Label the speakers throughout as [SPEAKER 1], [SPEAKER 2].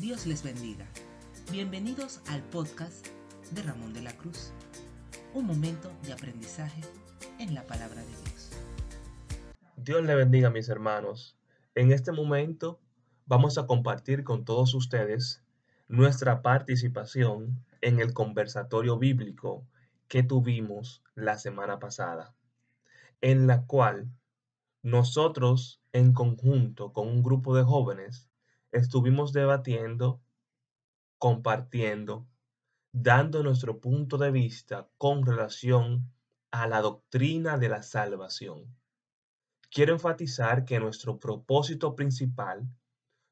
[SPEAKER 1] Dios les bendiga. Bienvenidos al podcast de Ramón de la Cruz. Un momento de aprendizaje en la palabra de Dios.
[SPEAKER 2] Dios le bendiga mis hermanos. En este momento vamos a compartir con todos ustedes nuestra participación en el conversatorio bíblico que tuvimos la semana pasada, en la cual nosotros en conjunto con un grupo de jóvenes estuvimos debatiendo, compartiendo, dando nuestro punto de vista con relación a la doctrina de la salvación. Quiero enfatizar que nuestro propósito principal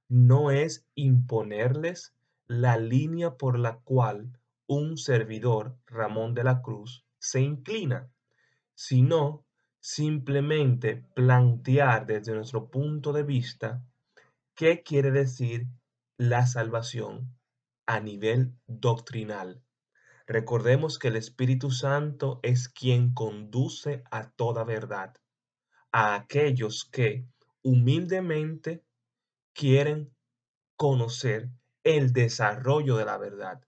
[SPEAKER 2] no es imponerles la línea por la cual un servidor, Ramón de la Cruz, se inclina, sino simplemente plantear desde nuestro punto de vista qué quiere decir la salvación a nivel doctrinal. Recordemos que el Espíritu Santo es quien conduce a toda verdad, a aquellos que humildemente quieren conocer el desarrollo de la verdad,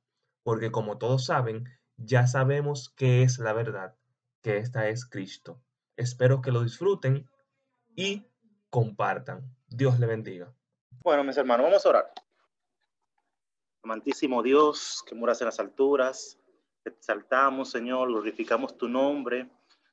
[SPEAKER 2] porque como todos saben, ya sabemos qué es la verdad, que esta es Cristo. Espero que lo disfruten y compartan. Dios le bendiga.
[SPEAKER 3] Bueno, mis hermanos, vamos a orar. Amantísimo Dios, que moras en las alturas, exaltamos, Señor, glorificamos tu nombre,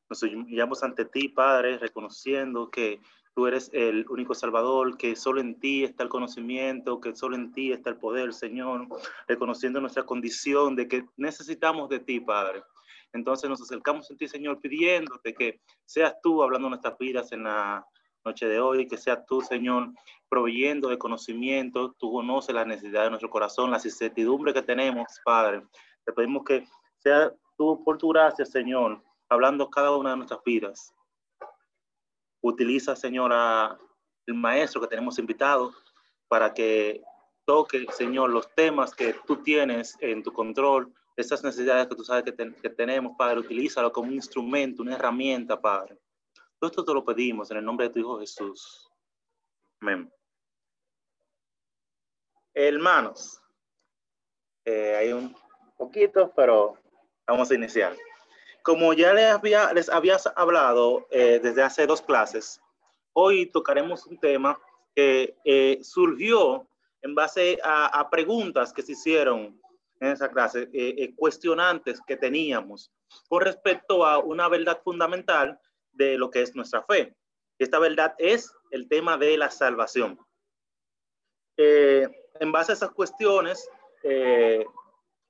[SPEAKER 3] nos humillamos ante ti, Padre, reconociendo que tú eres el único Salvador, que solo en ti está el conocimiento, que solo en ti está el poder, Señor, reconociendo nuestra condición de que necesitamos de ti, Padre. Entonces nos acercamos a ti, Señor, pidiéndote que seas tú hablando nuestras vidas en la noche de hoy, que seas tú, Señor, proveyendo de conocimiento. Tú conoces la necesidad de nuestro corazón, las incertidumbres que tenemos, Padre. Te pedimos que sea tú, por tu gracia, Señor, hablando cada una de nuestras vidas. Utiliza, Señor, a el maestro que tenemos invitado para que toque, Señor, los temas que tú tienes en tu control, esas necesidades que tú sabes que, que tenemos, Padre, utilízalo como un instrumento, una herramienta, Padre. Todo esto te lo pedimos en el nombre de tu Hijo Jesús. Amén. Hermanos, eh, hay un poquito, pero vamos a iniciar. Como ya les había, les había hablado eh, desde hace dos clases, hoy tocaremos un tema que eh, surgió en base a, preguntas que se hicieron en esa clase, eh, cuestionantes que teníamos con respecto a una verdad fundamental de lo que es nuestra fe. Esta verdad es el tema de la salvación. en base a esas cuestiones,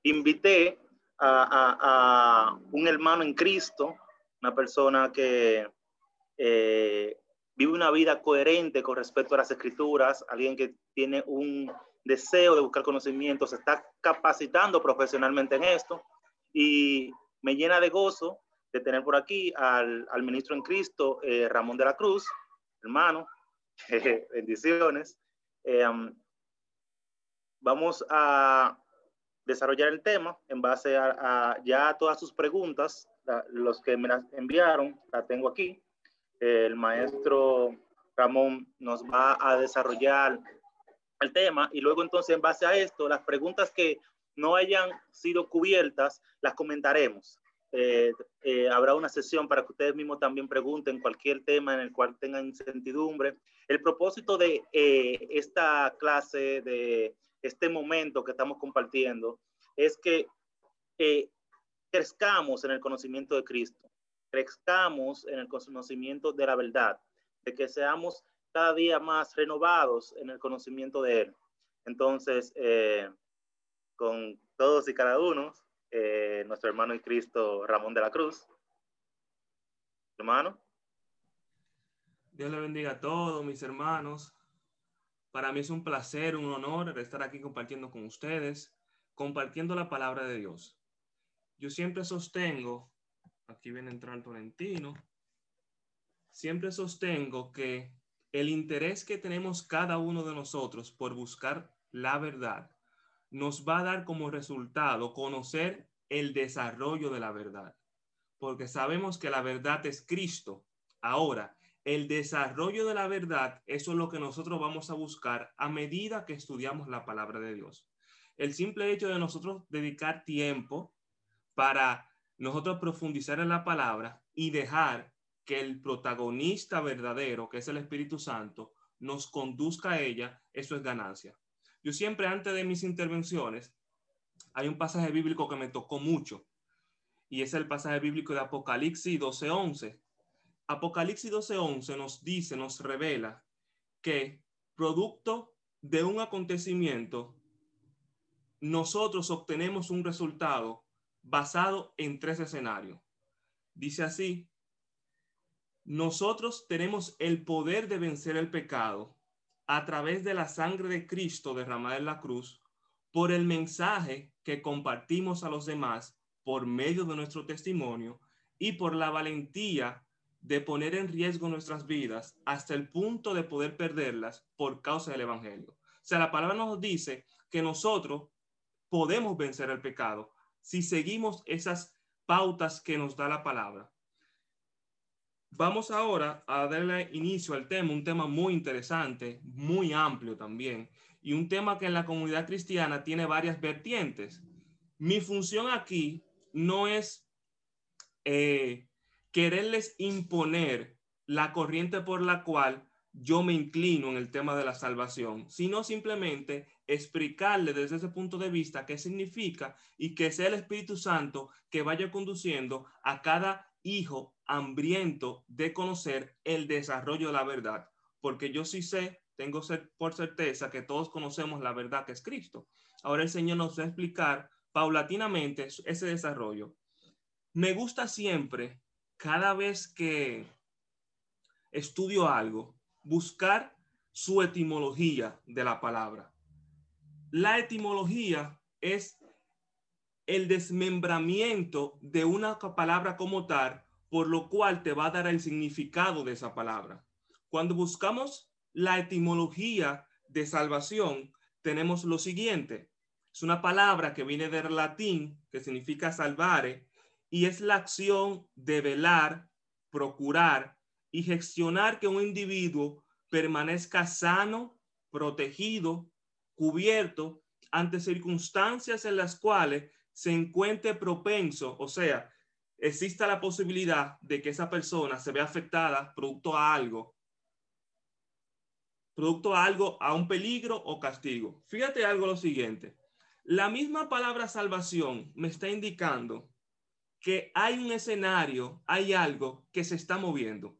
[SPEAKER 3] invité a, un hermano en Cristo, una persona que eh, vive una vida coherente con respecto a las escrituras, alguien que tiene un deseo de buscar conocimiento, se está capacitando profesionalmente en esto y me llena de gozo de tener por aquí al, ministro en Cristo, eh, Ramón de la Cruz, hermano, bendiciones. Eh, um, vamos a desarrollar el tema en base a, ya todas sus preguntas, los que me las enviaron, la tengo aquí. El maestro Ramón nos va a desarrollar el tema y luego entonces en base a esto, las preguntas que no hayan sido cubiertas, las comentaremos. Eh, eh, habrá una sesión para que ustedes mismos también pregunten cualquier tema en el cual tengan incertidumbre. El propósito de eh, esta clase, de este momento que estamos compartiendo es que crezcamos en el conocimiento de Cristo, crezcamos en el conocimiento de la verdad, de que seamos cada día más renovados en el conocimiento de Él. Entonces, eh, con todos y cada uno, eh, nuestro hermano en Cristo, Ramón de la Cruz. Hermano.
[SPEAKER 2] Dios le bendiga a todos mis hermanos. Para mí es un placer, un honor estar aquí compartiendo con ustedes, compartiendo la palabra de Dios. Yo siempre sostengo, aquí viene a entrar Tolentino, siempre sostengo que el interés que tenemos cada uno de nosotros por buscar la verdad nos va a dar como resultado conocer el desarrollo de la verdad, porque sabemos que la verdad es Cristo. Ahora, el desarrollo de la verdad, eso es lo que nosotros vamos a buscar a medida que estudiamos la palabra de Dios. El simple hecho de nosotros dedicar tiempo para nosotros profundizar en la palabra y dejar que el protagonista verdadero, que es el Espíritu Santo, nos conduzca a ella, eso es ganancia. Yo siempre antes de mis intervenciones, hay un pasaje bíblico que me tocó mucho y es el pasaje bíblico de Apocalipsis 12:11. Apocalipsis 12:11 nos dice, nos revela que producto de un acontecimiento, nosotros obtenemos un resultado basado en tres escenarios. Dice así, nosotros tenemos el poder de vencer el pecado a través de la sangre de Cristo derramada en la cruz, por el mensaje que compartimos a los demás por medio de nuestro testimonio y por la valentía de poner en riesgo nuestras vidas hasta el punto de poder perderlas por causa del Evangelio. O sea, la palabra nos dice que nosotros podemos vencer el pecado si seguimos esas pautas que nos da la palabra. Vamos ahora a darle inicio al tema, un tema muy interesante, muy amplio también, y un tema que en la comunidad cristiana tiene varias vertientes. Mi función aquí no es eh, quererles imponer la corriente por la cual yo me inclino en el tema de la salvación, sino simplemente explicarle desde ese punto de vista qué significa y que sea el Espíritu Santo que vaya conduciendo a cada hijo hambriento de conocer el desarrollo de la verdad, porque yo sí sé, tengo por certeza que todos conocemos la verdad que es Cristo. Ahora el Señor nos va a explicar paulatinamente ese desarrollo. Me gusta siempre cada vez que estudio algo, buscar su etimología de la palabra. La etimología es el desmembramiento de una palabra como tal, por lo cual te va a dar el significado de esa palabra. Cuando buscamos la etimología de salvación, tenemos lo siguiente. Es una palabra que viene del latín, que significa salvare, y es la acción de velar, procurar y gestionar que un individuo permanezca sano, protegido, cubierto ante circunstancias en las cuales se encuentre propenso, o sea, exista la posibilidad de que esa persona se vea afectada producto a algo, producto a algo, a un peligro o castigo. Fíjate algo lo siguiente. La misma palabra salvación me está indicando que hay un escenario, hay algo que se está moviendo.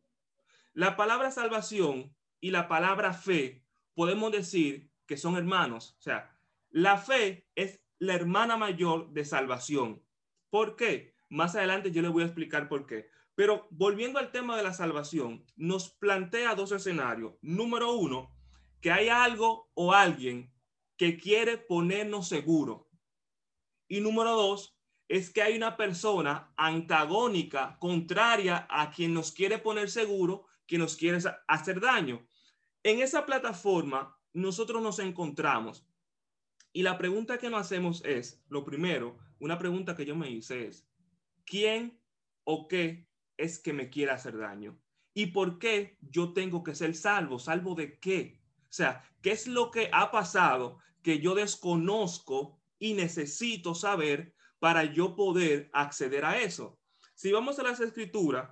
[SPEAKER 2] La palabra salvación y la palabra fe podemos decir que son hermanos. O sea, la fe es la hermana mayor de salvación. ¿Por qué? Más adelante yo le voy a explicar por qué. Pero volviendo al tema de la salvación, nos plantea dos escenarios. Número uno, que hay algo o alguien que quiere ponernos seguro. Y número dos, es que hay una persona antagónica, contraria a quien nos quiere poner seguro, que nos quiere hacer daño. En esa plataforma nosotros nos encontramos y la pregunta que nos hacemos es, lo primero, una pregunta que yo me hice es, ¿quién o qué es que me quiere hacer daño? ¿Y por qué yo tengo que ser salvo? ¿Salvo de qué? O sea, ¿qué es lo que ha pasado que yo desconozco y necesito saber para yo poder acceder a eso. Si vamos a las escrituras,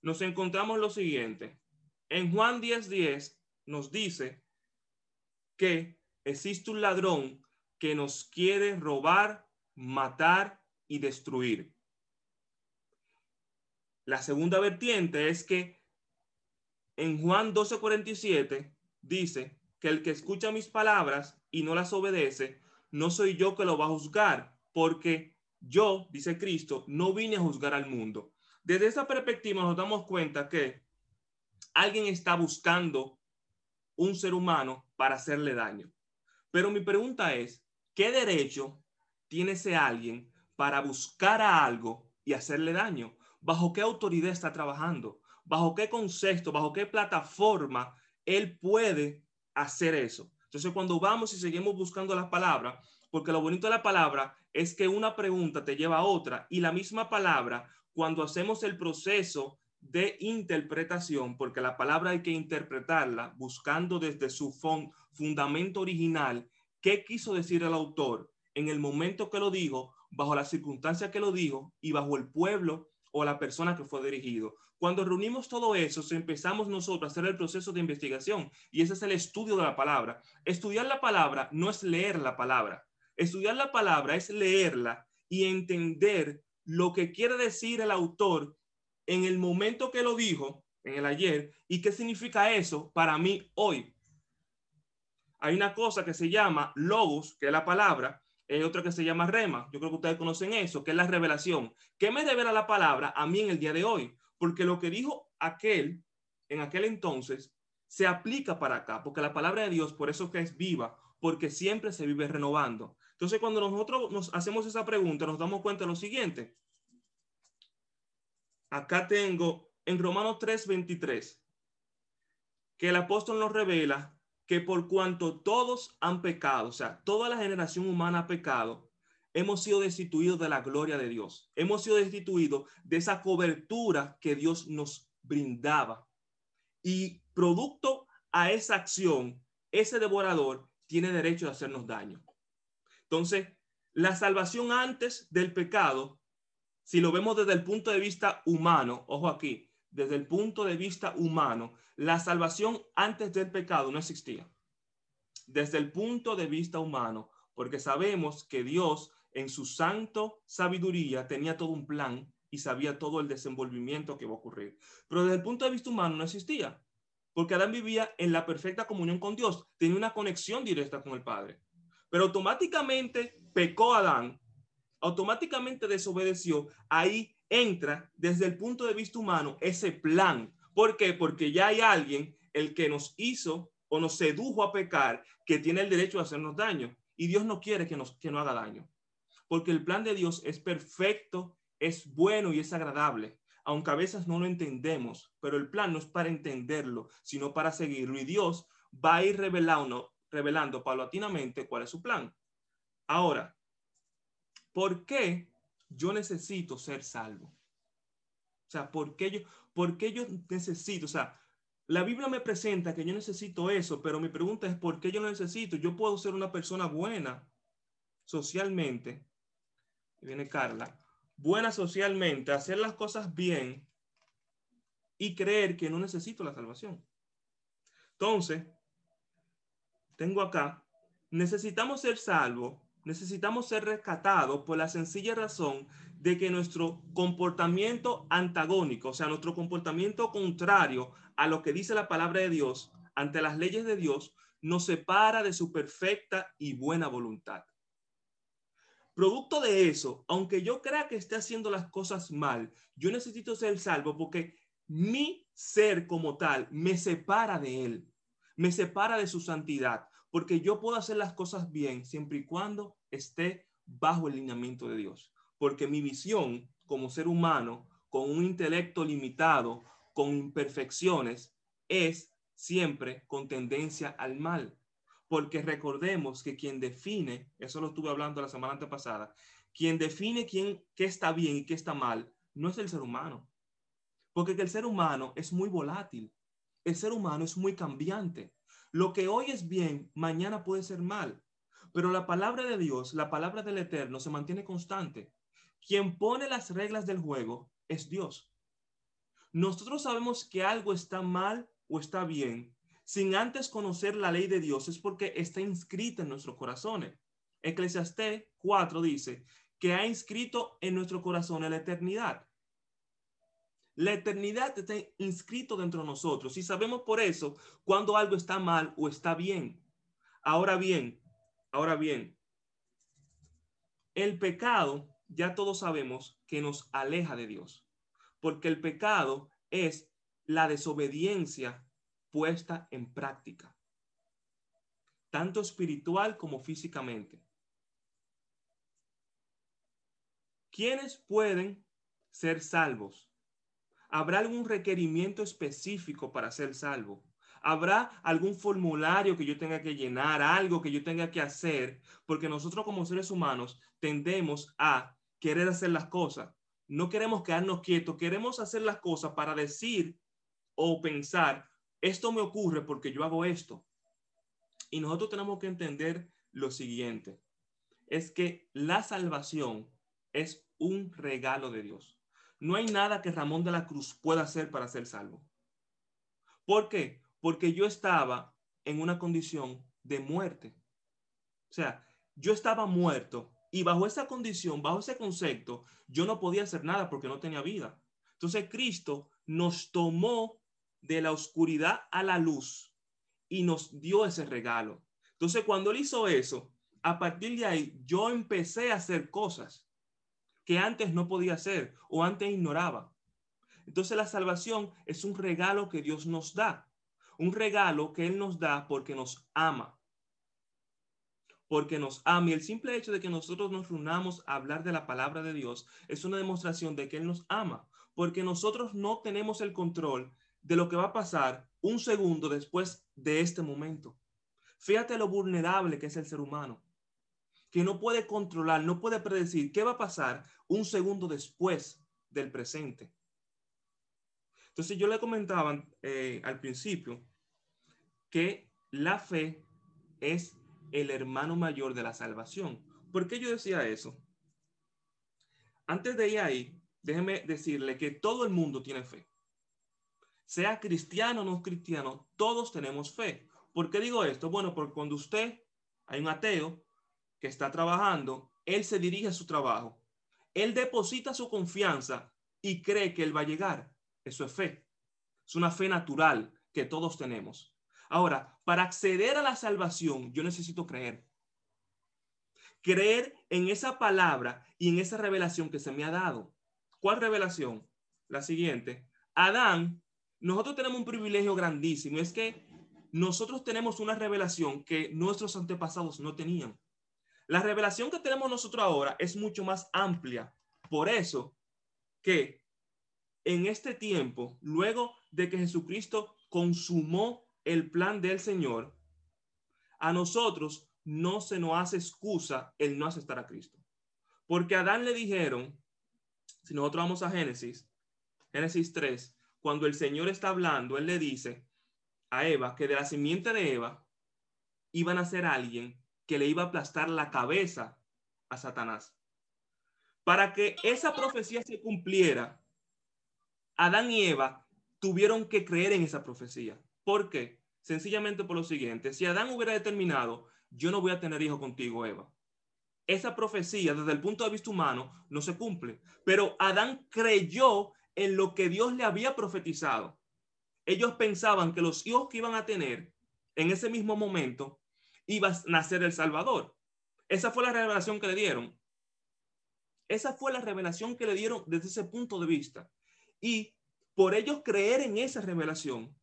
[SPEAKER 2] nos encontramos lo siguiente. En Juan 10:10 10 nos dice que existe un ladrón que nos quiere robar, matar y destruir. La segunda vertiente es que en Juan 12:47 dice que el que escucha mis palabras y no las obedece, no soy yo que lo va a juzgar, porque yo, dice Cristo, no vine a juzgar al mundo. Desde esa perspectiva nos damos cuenta que alguien está buscando un ser humano para hacerle daño. Pero mi pregunta es, ¿qué derecho tiene ese alguien para buscar a algo y hacerle daño? ¿Bajo qué autoridad está trabajando? ¿Bajo qué concepto, bajo qué plataforma él puede hacer eso? Entonces, cuando vamos y seguimos buscando las palabras, porque lo bonito de la palabra es que una pregunta te lleva a otra y la misma palabra, cuando hacemos el proceso de interpretación, porque la palabra hay que interpretarla buscando desde su fundamento original qué quiso decir el autor en el momento que lo dijo, bajo las circunstancias que lo dijo y bajo el pueblo o la persona que fue dirigido. Cuando reunimos todo eso, empezamos nosotros a hacer el proceso de investigación y ese es el estudio de la palabra. Estudiar la palabra no es leer la palabra. Estudiar la palabra es leerla y entender lo que quiere decir el autor en el momento que lo dijo, en el ayer, y qué significa eso para mí hoy. Hay una cosa que se llama logos, que es la palabra, hay otra que se llama rema. Yo creo que ustedes conocen eso, que es la revelación. ¿Qué me revela la palabra a mí en el día de hoy? Porque lo que dijo aquel en aquel entonces se aplica para acá, porque la palabra de Dios, por eso que es viva, porque siempre se vive renovando. Entonces, cuando nosotros nos hacemos esa pregunta, nos damos cuenta de lo siguiente. Acá tengo en Romanos 3:23 que el apóstol nos revela que por cuanto todos han pecado, o sea, toda la generación humana ha pecado, hemos sido destituidos de la gloria de Dios. Hemos sido destituidos de esa cobertura que Dios nos brindaba. Y producto a esa acción, ese devorador tiene derecho a hacernos daño. Entonces, la salvación antes del pecado, si lo vemos desde el punto de vista humano, ojo aquí, desde el punto de vista humano, la salvación antes del pecado no existía. Desde el punto de vista humano, porque sabemos que Dios en su santo sabiduría tenía todo un plan y sabía todo el desenvolvimiento que iba a ocurrir. Pero desde el punto de vista humano no existía, porque Adán vivía en la perfecta comunión con Dios, tenía una conexión directa con el Padre. Pero automáticamente pecó Adán, automáticamente desobedeció, ahí entra desde el punto de vista humano ese plan. ¿Por qué? Porque ya hay alguien el que nos hizo o nos sedujo a pecar que tiene el derecho a hacernos daño. Y Dios no quiere que nos, que no haga daño. Porque el plan de Dios es perfecto, es bueno y es agradable. Aunque a veces no lo entendemos, pero el plan no es para entenderlo, sino para seguirlo. Y Dios va a ir revelando, revelando paulatinamente cuál es su plan. Ahora, ¿por qué yo necesito ser salvo. O sea, ¿por qué yo, por qué yo necesito? O sea, la Biblia me presenta que yo necesito eso, pero mi pregunta es, ¿por qué yo lo necesito? Yo puedo ser una persona buena socialmente, viene Carla, buena socialmente, hacer las cosas bien y creer que no necesito la salvación. Entonces, tengo acá, necesitamos ser salvos necesitamos ser rescatados por la sencilla razón de que nuestro comportamiento antagónico, o sea, nuestro comportamiento contrario a lo que dice la palabra de Dios ante las leyes de Dios, nos separa de su perfecta y buena voluntad. Producto de eso, aunque yo crea que esté haciendo las cosas mal, yo necesito ser salvo porque mi ser como tal me separa de él, me separa de su santidad, porque yo puedo hacer las cosas bien siempre y cuando esté bajo el lineamiento de Dios. Porque mi visión como ser humano, con un intelecto limitado, con imperfecciones, es siempre con tendencia al mal. Porque recordemos que quien define, eso lo estuve hablando la semana antepasada, quien define quién, qué está bien y qué está mal, no es el ser humano. Porque el ser humano es muy volátil. El ser humano es muy cambiante. Lo que hoy es bien, mañana puede ser mal. Pero la palabra de Dios, la palabra del Eterno, se mantiene constante. Quien pone las reglas del juego es Dios. Nosotros sabemos que algo está mal o está bien sin antes conocer la ley de Dios, es porque está inscrita en nuestros corazones. Eclesiastés 4 dice que ha inscrito en nuestro corazón la eternidad. La eternidad está inscrito dentro de nosotros y sabemos por eso cuando algo está mal o está bien. Ahora bien, Ahora bien, el pecado, ya todos sabemos que nos aleja de Dios, porque el pecado es la desobediencia puesta en práctica, tanto espiritual como físicamente. ¿Quiénes pueden ser salvos? ¿Habrá algún requerimiento específico para ser salvo? ¿Habrá algún formulario que yo tenga que llenar, algo que yo tenga que hacer? Porque nosotros como seres humanos tendemos a querer hacer las cosas, no queremos quedarnos quietos, queremos hacer las cosas para decir o pensar, esto me ocurre porque yo hago esto. Y nosotros tenemos que entender lo siguiente, es que la salvación es un regalo de Dios. No hay nada que Ramón de la Cruz pueda hacer para ser salvo. ¿Por qué? Porque yo estaba en una condición de muerte. O sea, yo estaba muerto y bajo esa condición, bajo ese concepto, yo no podía hacer nada porque no tenía vida. Entonces Cristo nos tomó de la oscuridad a la luz y nos dio ese regalo. Entonces cuando él hizo eso, a partir de ahí yo empecé a hacer cosas que antes no podía hacer o antes ignoraba. Entonces la salvación es un regalo que Dios nos da, un regalo que Él nos da porque nos ama porque nos ama. Y el simple hecho de que nosotros nos reunamos a hablar de la palabra de Dios es una demostración de que Él nos ama, porque nosotros no tenemos el control de lo que va a pasar un segundo después de este momento. Fíjate lo vulnerable que es el ser humano, que no puede controlar, no puede predecir qué va a pasar un segundo después del presente. Entonces yo le comentaba eh, al principio que la fe es el hermano mayor de la salvación. ¿Por qué yo decía eso? Antes de ir ahí, déjeme decirle que todo el mundo tiene fe. Sea cristiano o no cristiano, todos tenemos fe. ¿Por qué digo esto? Bueno, porque cuando usted, hay un ateo que está trabajando, él se dirige a su trabajo. Él deposita su confianza y cree que él va a llegar. Eso es fe. Es una fe natural que todos tenemos. Ahora, para acceder a la salvación, yo necesito creer. Creer en esa palabra y en esa revelación que se me ha dado. ¿Cuál revelación? La siguiente. Adán, nosotros tenemos un privilegio grandísimo. Es que nosotros tenemos una revelación que nuestros antepasados no tenían. La revelación que tenemos nosotros ahora es mucho más amplia. Por eso que en este tiempo, luego de que Jesucristo consumó el plan del Señor, a nosotros no se nos hace excusa el no aceptar a Cristo. Porque a Adán le dijeron, si nosotros vamos a Génesis, Génesis 3, cuando el Señor está hablando, Él le dice a Eva que de la simiente de Eva iban a ser alguien que le iba a aplastar la cabeza a Satanás. Para que esa profecía se cumpliera, Adán y Eva tuvieron que creer en esa profecía. ¿Por qué? Sencillamente por lo siguiente, si Adán hubiera determinado, yo no voy a tener hijo contigo, Eva. Esa profecía desde el punto de vista humano no se cumple, pero Adán creyó en lo que Dios le había profetizado. Ellos pensaban que los hijos que iban a tener en ese mismo momento iba a nacer el Salvador. Esa fue la revelación que le dieron. Esa fue la revelación que le dieron desde ese punto de vista. Y por ellos creer en esa revelación,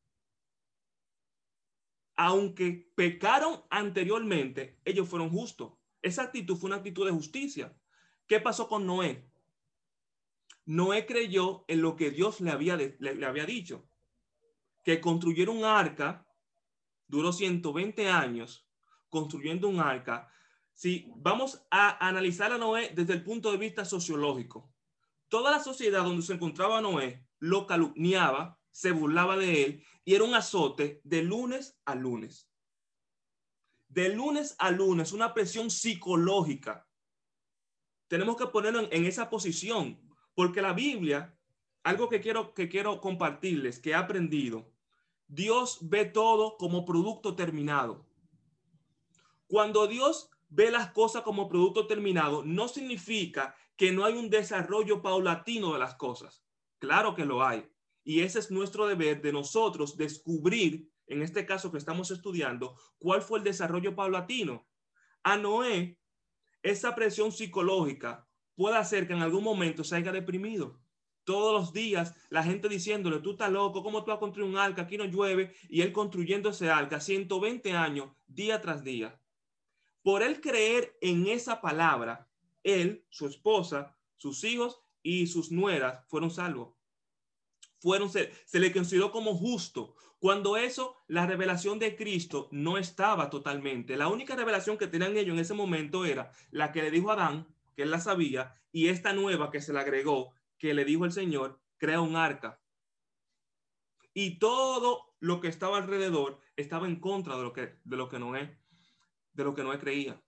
[SPEAKER 2] aunque pecaron anteriormente, ellos fueron justos. Esa actitud fue una actitud de justicia. ¿Qué pasó con Noé? Noé creyó en lo que Dios le había, le, había dicho, que construyeron un arca, duró 120 años construyendo un arca. Si vamos a analizar a Noé desde el punto de vista sociológico, toda la sociedad donde se encontraba Noé lo calumniaba, se burlaba de él y era un azote de lunes a lunes. De lunes a lunes, una presión psicológica. Tenemos que ponerlo en, esa posición, porque la Biblia, algo que quiero, que quiero compartirles, que he aprendido, Dios ve todo como producto terminado. Cuando Dios ve las cosas como producto terminado, no significa que no hay un desarrollo paulatino de las cosas. Claro que lo hay. Y ese es nuestro deber de nosotros descubrir, en este caso que estamos estudiando, cuál fue el desarrollo paulatino. A Noé, esa presión psicológica puede hacer que en algún momento se haya deprimido. Todos los días la gente diciéndole, tú estás loco, ¿cómo tú vas a construir un arca? Aquí no llueve. Y él construyendo ese arca 120 años, día tras día. Por él creer en esa palabra, él, su esposa, sus hijos y sus nueras fueron salvos fueron, se, le consideró como justo. Cuando eso, la revelación de Cristo no estaba totalmente. La única revelación que tenían ellos en ese momento era la que le dijo Adán, que él la sabía, y esta nueva que se le agregó, que le dijo el Señor, crea un arca. Y todo lo que estaba alrededor estaba en contra de lo que, de lo que Noé, de lo que Noé creía.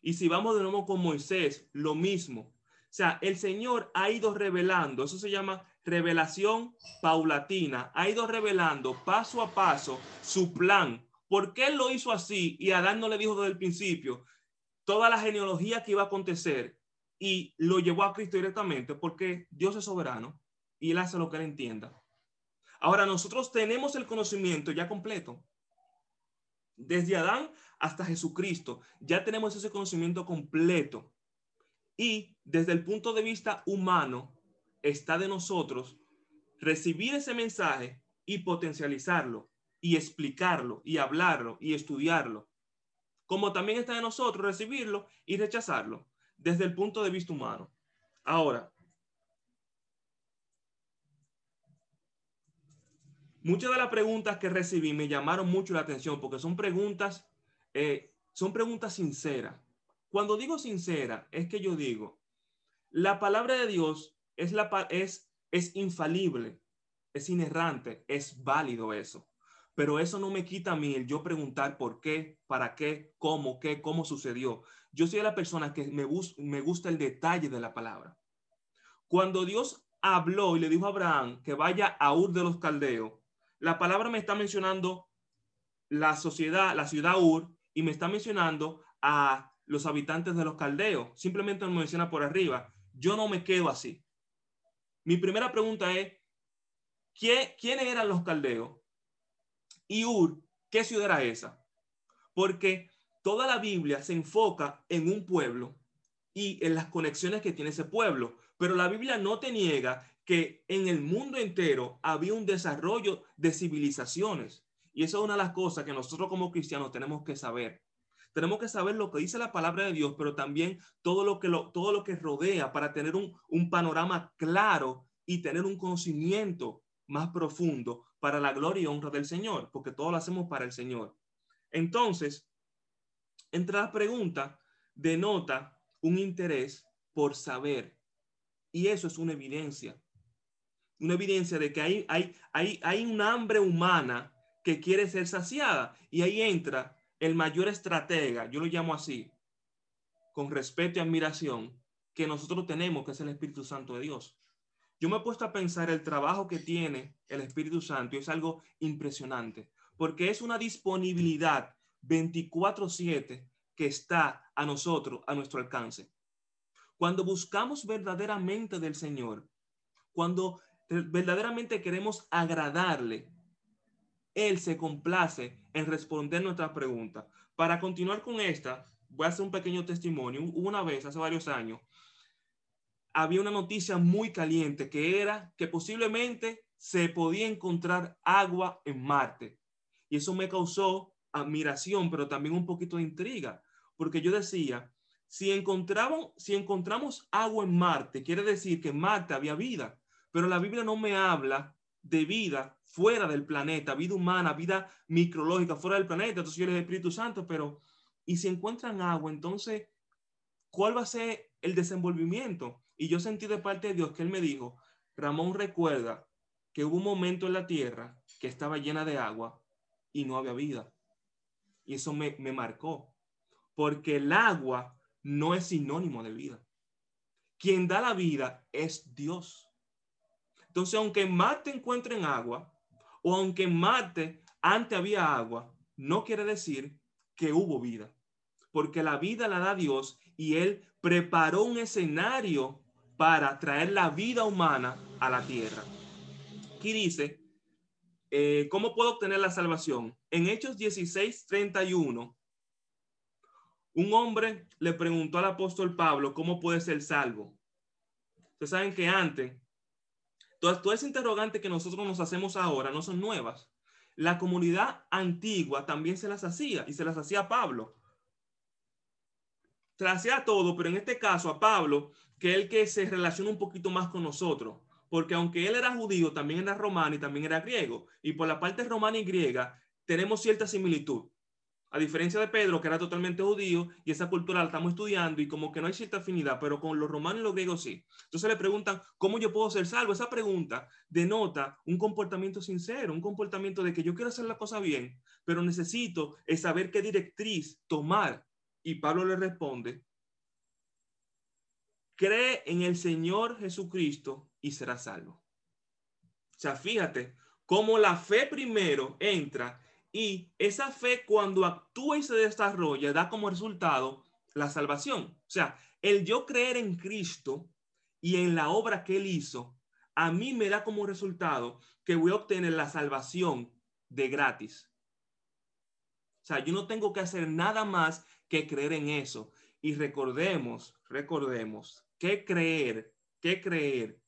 [SPEAKER 2] Y si vamos de nuevo con Moisés, lo mismo. O sea, el Señor ha ido revelando, eso se llama revelación paulatina, ha ido revelando paso a paso su plan. ¿Por qué lo hizo así? Y Adán no le dijo desde el principio toda la genealogía que iba a acontecer y lo llevó a Cristo directamente, porque Dios es soberano y él hace lo que él entienda. Ahora nosotros tenemos el conocimiento ya completo. Desde Adán hasta Jesucristo, ya tenemos ese conocimiento completo. Y desde el punto de vista humano, está de nosotros recibir ese mensaje y potencializarlo y explicarlo y hablarlo y estudiarlo. Como también está de nosotros recibirlo y rechazarlo desde el punto de vista humano. Ahora, muchas de las preguntas que recibí me llamaron mucho la atención porque son preguntas, eh, son preguntas sinceras. Cuando digo sincera, es que yo digo, la palabra de Dios es, la, es, es infalible, es inerrante, es válido eso. Pero eso no me quita a mí el yo preguntar por qué, para qué, cómo, qué, cómo sucedió. Yo soy la persona que me, me gusta el detalle de la palabra. Cuando Dios habló y le dijo a Abraham que vaya a Ur de los Caldeos, la palabra me está mencionando la sociedad, la ciudad Ur, y me está mencionando a los habitantes de los caldeos. Simplemente me menciona por arriba. Yo no me quedo así. Mi primera pregunta es, ¿quiénes eran los caldeos? Y Ur, ¿qué ciudad era esa? Porque toda la Biblia se enfoca en un pueblo y en las conexiones que tiene ese pueblo, pero la Biblia no te niega que en el mundo entero había un desarrollo de civilizaciones. Y eso es una de las cosas que nosotros como cristianos tenemos que saber. Tenemos que saber lo que dice la palabra de Dios, pero también todo lo que, lo, todo lo que rodea para tener un, un panorama claro y tener un conocimiento más profundo para la gloria y honra del Señor, porque todo lo hacemos para el Señor. Entonces, entre las preguntas, denota un interés por saber. Y eso es una evidencia. Una evidencia de que hay, hay, hay, hay un hambre humana que quiere ser saciada. Y ahí entra el mayor estratega, yo lo llamo así, con respeto y admiración, que nosotros tenemos, que es el Espíritu Santo de Dios. Yo me he puesto a pensar el trabajo que tiene el Espíritu Santo y es algo impresionante, porque es una disponibilidad 24/7 que está a nosotros, a nuestro alcance. Cuando buscamos verdaderamente del Señor, cuando verdaderamente queremos agradarle, él se complace en responder nuestras preguntas. Para continuar con esta, voy a hacer un pequeño testimonio. Una vez, hace varios años, había una noticia muy caliente que era que posiblemente se podía encontrar agua en Marte. Y eso me causó admiración, pero también un poquito de intriga, porque yo decía, si, encontramos, si encontramos agua en Marte, quiere decir que en Marte había vida, pero la Biblia no me habla de vida fuera del planeta, vida humana, vida micrológica fuera del planeta. Entonces yo le Espíritu Santo, pero ¿y si encuentran agua? Entonces, ¿cuál va a ser el desenvolvimiento? Y yo sentí de parte de Dios que Él me dijo, Ramón recuerda que hubo un momento en la tierra que estaba llena de agua y no había vida. Y eso me, me marcó, porque el agua no es sinónimo de vida. Quien da la vida es Dios. Entonces, aunque en Marte encuentren agua, o aunque en Marte antes había agua, no quiere decir que hubo vida, porque la vida la da Dios y Él preparó un escenario para traer la vida humana a la tierra. Aquí dice, eh, ¿cómo puedo obtener la salvación? En Hechos 16, 31, un hombre le preguntó al apóstol Pablo cómo puede ser salvo. Ustedes saben que antes Todas, todas esas interrogantes que nosotros nos hacemos ahora no son nuevas. La comunidad antigua también se las hacía y se las hacía a Pablo. Se las hacía a todo, pero en este caso a Pablo, que es el que se relaciona un poquito más con nosotros, porque aunque él era judío, también era romano y también era griego. Y por la parte romana y griega tenemos cierta similitud. A diferencia de Pedro, que era totalmente judío, y esa cultura la estamos estudiando y como que no hay cierta afinidad, pero con los romanos y los griegos sí. Entonces le preguntan, ¿cómo yo puedo ser salvo? Esa pregunta denota un comportamiento sincero, un comportamiento de que yo quiero hacer la cosa bien, pero necesito saber qué directriz tomar. Y Pablo le responde, cree en el Señor Jesucristo y será salvo. O sea, fíjate cómo la fe primero entra y esa fe cuando actúa y se desarrolla da como resultado la salvación. O sea, el yo creer en Cristo y en la obra que Él hizo, a mí me da como resultado que voy a obtener la salvación de gratis. O sea, yo no tengo que hacer nada más que creer en eso. Y recordemos, recordemos que creer, que creer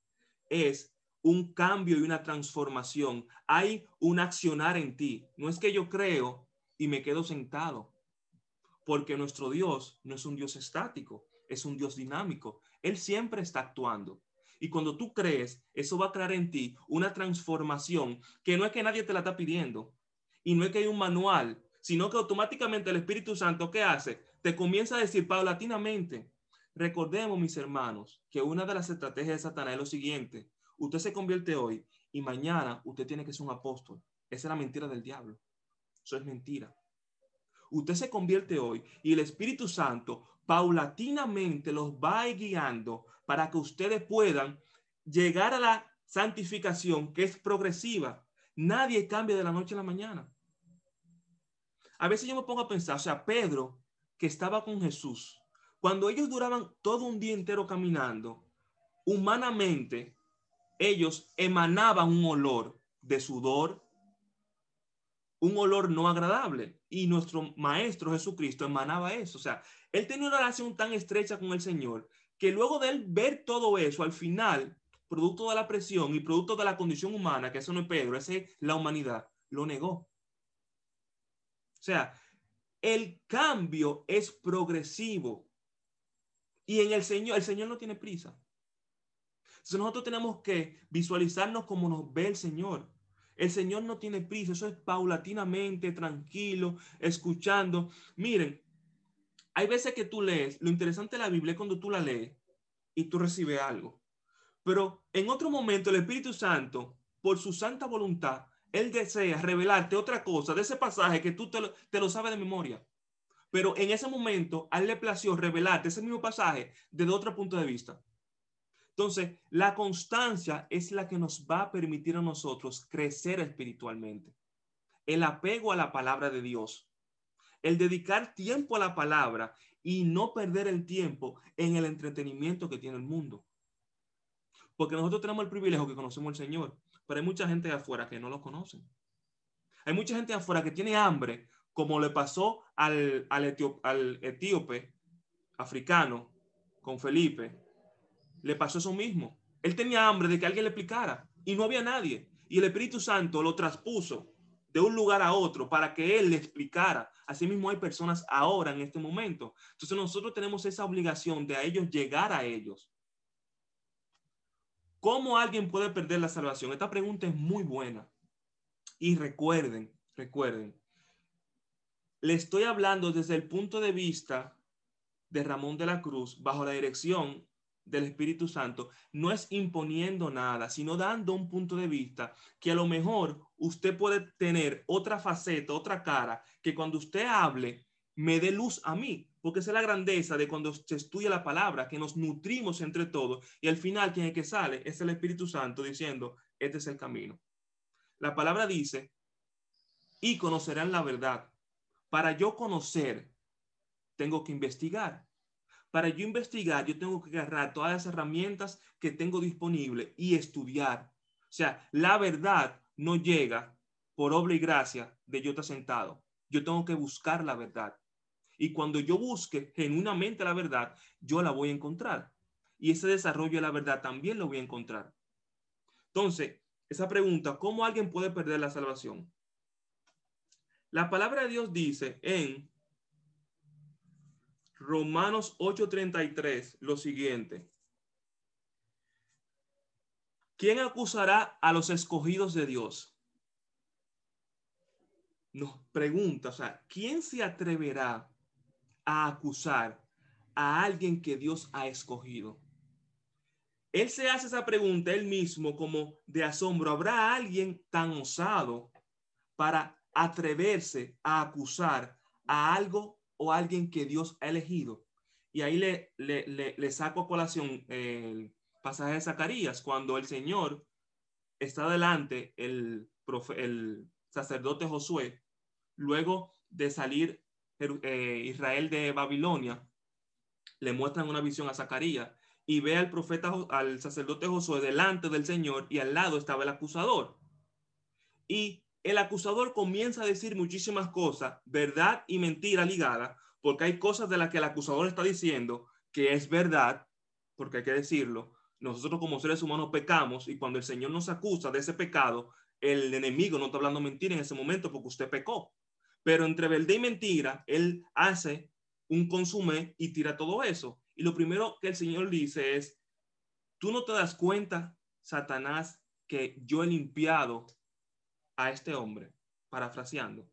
[SPEAKER 2] es un cambio y una transformación. Hay un accionar en ti. No es que yo creo y me quedo sentado, porque nuestro Dios no es un Dios estático, es un Dios dinámico. Él siempre está actuando. Y cuando tú crees, eso va a crear en ti una transformación que no es que nadie te la está pidiendo y no es que hay un manual, sino que automáticamente el Espíritu Santo, ¿qué hace? Te comienza a decir paulatinamente. Recordemos, mis hermanos, que una de las estrategias de Satanás es lo siguiente Usted se convierte hoy y mañana usted tiene que ser un apóstol. Esa es la mentira del diablo. Eso es mentira. Usted se convierte hoy y el Espíritu Santo paulatinamente los va guiando para que ustedes puedan llegar a la santificación que es progresiva. Nadie cambia de la noche a la mañana. A veces yo me pongo a pensar, o sea, Pedro, que estaba con Jesús, cuando ellos duraban todo un día entero caminando, humanamente, ellos emanaban un olor de sudor, un olor no agradable. Y nuestro Maestro Jesucristo emanaba eso. O sea, él tenía una relación tan estrecha con el Señor que luego de él ver todo eso, al final, producto de la presión y producto de la condición humana, que eso no es Pedro, esa es la humanidad, lo negó. O sea, el cambio es progresivo. Y en el Señor, el Señor no tiene prisa. Entonces nosotros tenemos que visualizarnos como nos ve el Señor. El Señor no tiene prisa, eso es paulatinamente, tranquilo, escuchando. Miren, hay veces que tú lees, lo interesante de la Biblia es cuando tú la lees y tú recibes algo. Pero en otro momento el Espíritu Santo, por su santa voluntad, Él desea revelarte otra cosa de ese pasaje que tú te lo, te lo sabes de memoria. Pero en ese momento, a Él le plació revelarte ese mismo pasaje desde otro punto de vista. Entonces, la constancia es la que nos va a permitir a nosotros crecer espiritualmente. El apego a la palabra de Dios. El dedicar tiempo a la palabra y no perder el tiempo en el entretenimiento que tiene el mundo. Porque nosotros tenemos el privilegio que conocemos al Señor, pero hay mucha gente afuera que no lo conocen. Hay mucha gente afuera que tiene hambre, como le pasó al etíope africano con Felipe, le pasó eso mismo. Él tenía hambre de que alguien le explicara y no había nadie. Y el Espíritu Santo lo traspuso de un lugar a otro para que Él le explicara. Asimismo hay personas ahora en este momento. Entonces nosotros tenemos esa obligación de a ellos llegar a ellos. ¿Cómo alguien puede perder la salvación? Esta pregunta es muy buena. Y recuerden, recuerden, le estoy hablando desde el punto de vista de Ramón de la Cruz bajo la dirección del Espíritu Santo no es imponiendo nada, sino dando un punto de vista que a lo mejor usted puede tener otra faceta, otra cara, que cuando usted hable me dé luz a mí, porque esa es la grandeza de cuando se estudia la palabra, que nos nutrimos entre todos y al final quien es que sale es el Espíritu Santo diciendo, este es el camino. La palabra dice, y conocerán la verdad. Para yo conocer, tengo que investigar. Para yo investigar, yo tengo que agarrar todas las herramientas que tengo disponibles y estudiar. O sea, la verdad no llega por obra y gracia de yo estar sentado. Yo tengo que buscar la verdad. Y cuando yo busque genuinamente la verdad, yo la voy a encontrar. Y ese desarrollo de la verdad también lo voy a encontrar. Entonces, esa pregunta, ¿cómo alguien puede perder la salvación? La palabra de Dios dice en Romanos 8:33, lo siguiente. ¿Quién acusará a los escogidos de Dios? nos pregunta, o sea, ¿quién se atreverá a acusar a alguien que Dios ha escogido? Él se hace esa pregunta él mismo como de asombro. ¿Habrá alguien tan osado para atreverse a acusar a algo o alguien que Dios ha elegido? Y ahí le, le, le, saco a colación el pasaje de Zacarías, cuando el Señor está delante, el, el sacerdote Josué, luego de salir eh, Israel de Babilonia, le muestran una visión a Zacarías y ve al profeta, al sacerdote Josué delante del Señor y al lado estaba el acusador. Y el acusador comienza a decir muchísimas cosas, verdad y mentira ligada, porque hay cosas de las que el acusador está diciendo que es verdad, porque hay que decirlo. Nosotros como seres humanos pecamos y cuando el Señor nos acusa de ese pecado, el enemigo no está hablando mentira en ese momento porque usted pecó. Pero entre verdad y mentira, él hace un consume y tira todo eso. Y lo primero que el Señor dice es, tú no te das cuenta, Satanás, que yo he limpiado a este hombre, parafraseando.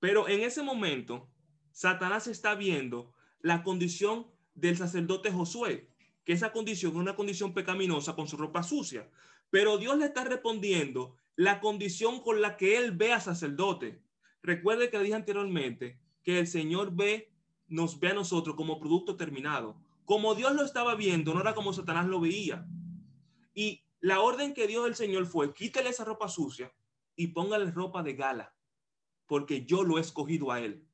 [SPEAKER 2] Pero en ese momento, Satanás está viendo la condición del sacerdote Josué, que esa condición es una condición pecaminosa con su ropa sucia. Pero Dios le está respondiendo la condición con la que él ve a sacerdote. Recuerde que le dije anteriormente que el Señor ve nos ve a nosotros como producto terminado. Como Dios lo estaba viendo, no era como Satanás lo veía. Y la orden que dio el Señor fue, quítele esa ropa sucia y póngale ropa de gala, porque yo lo he escogido a él.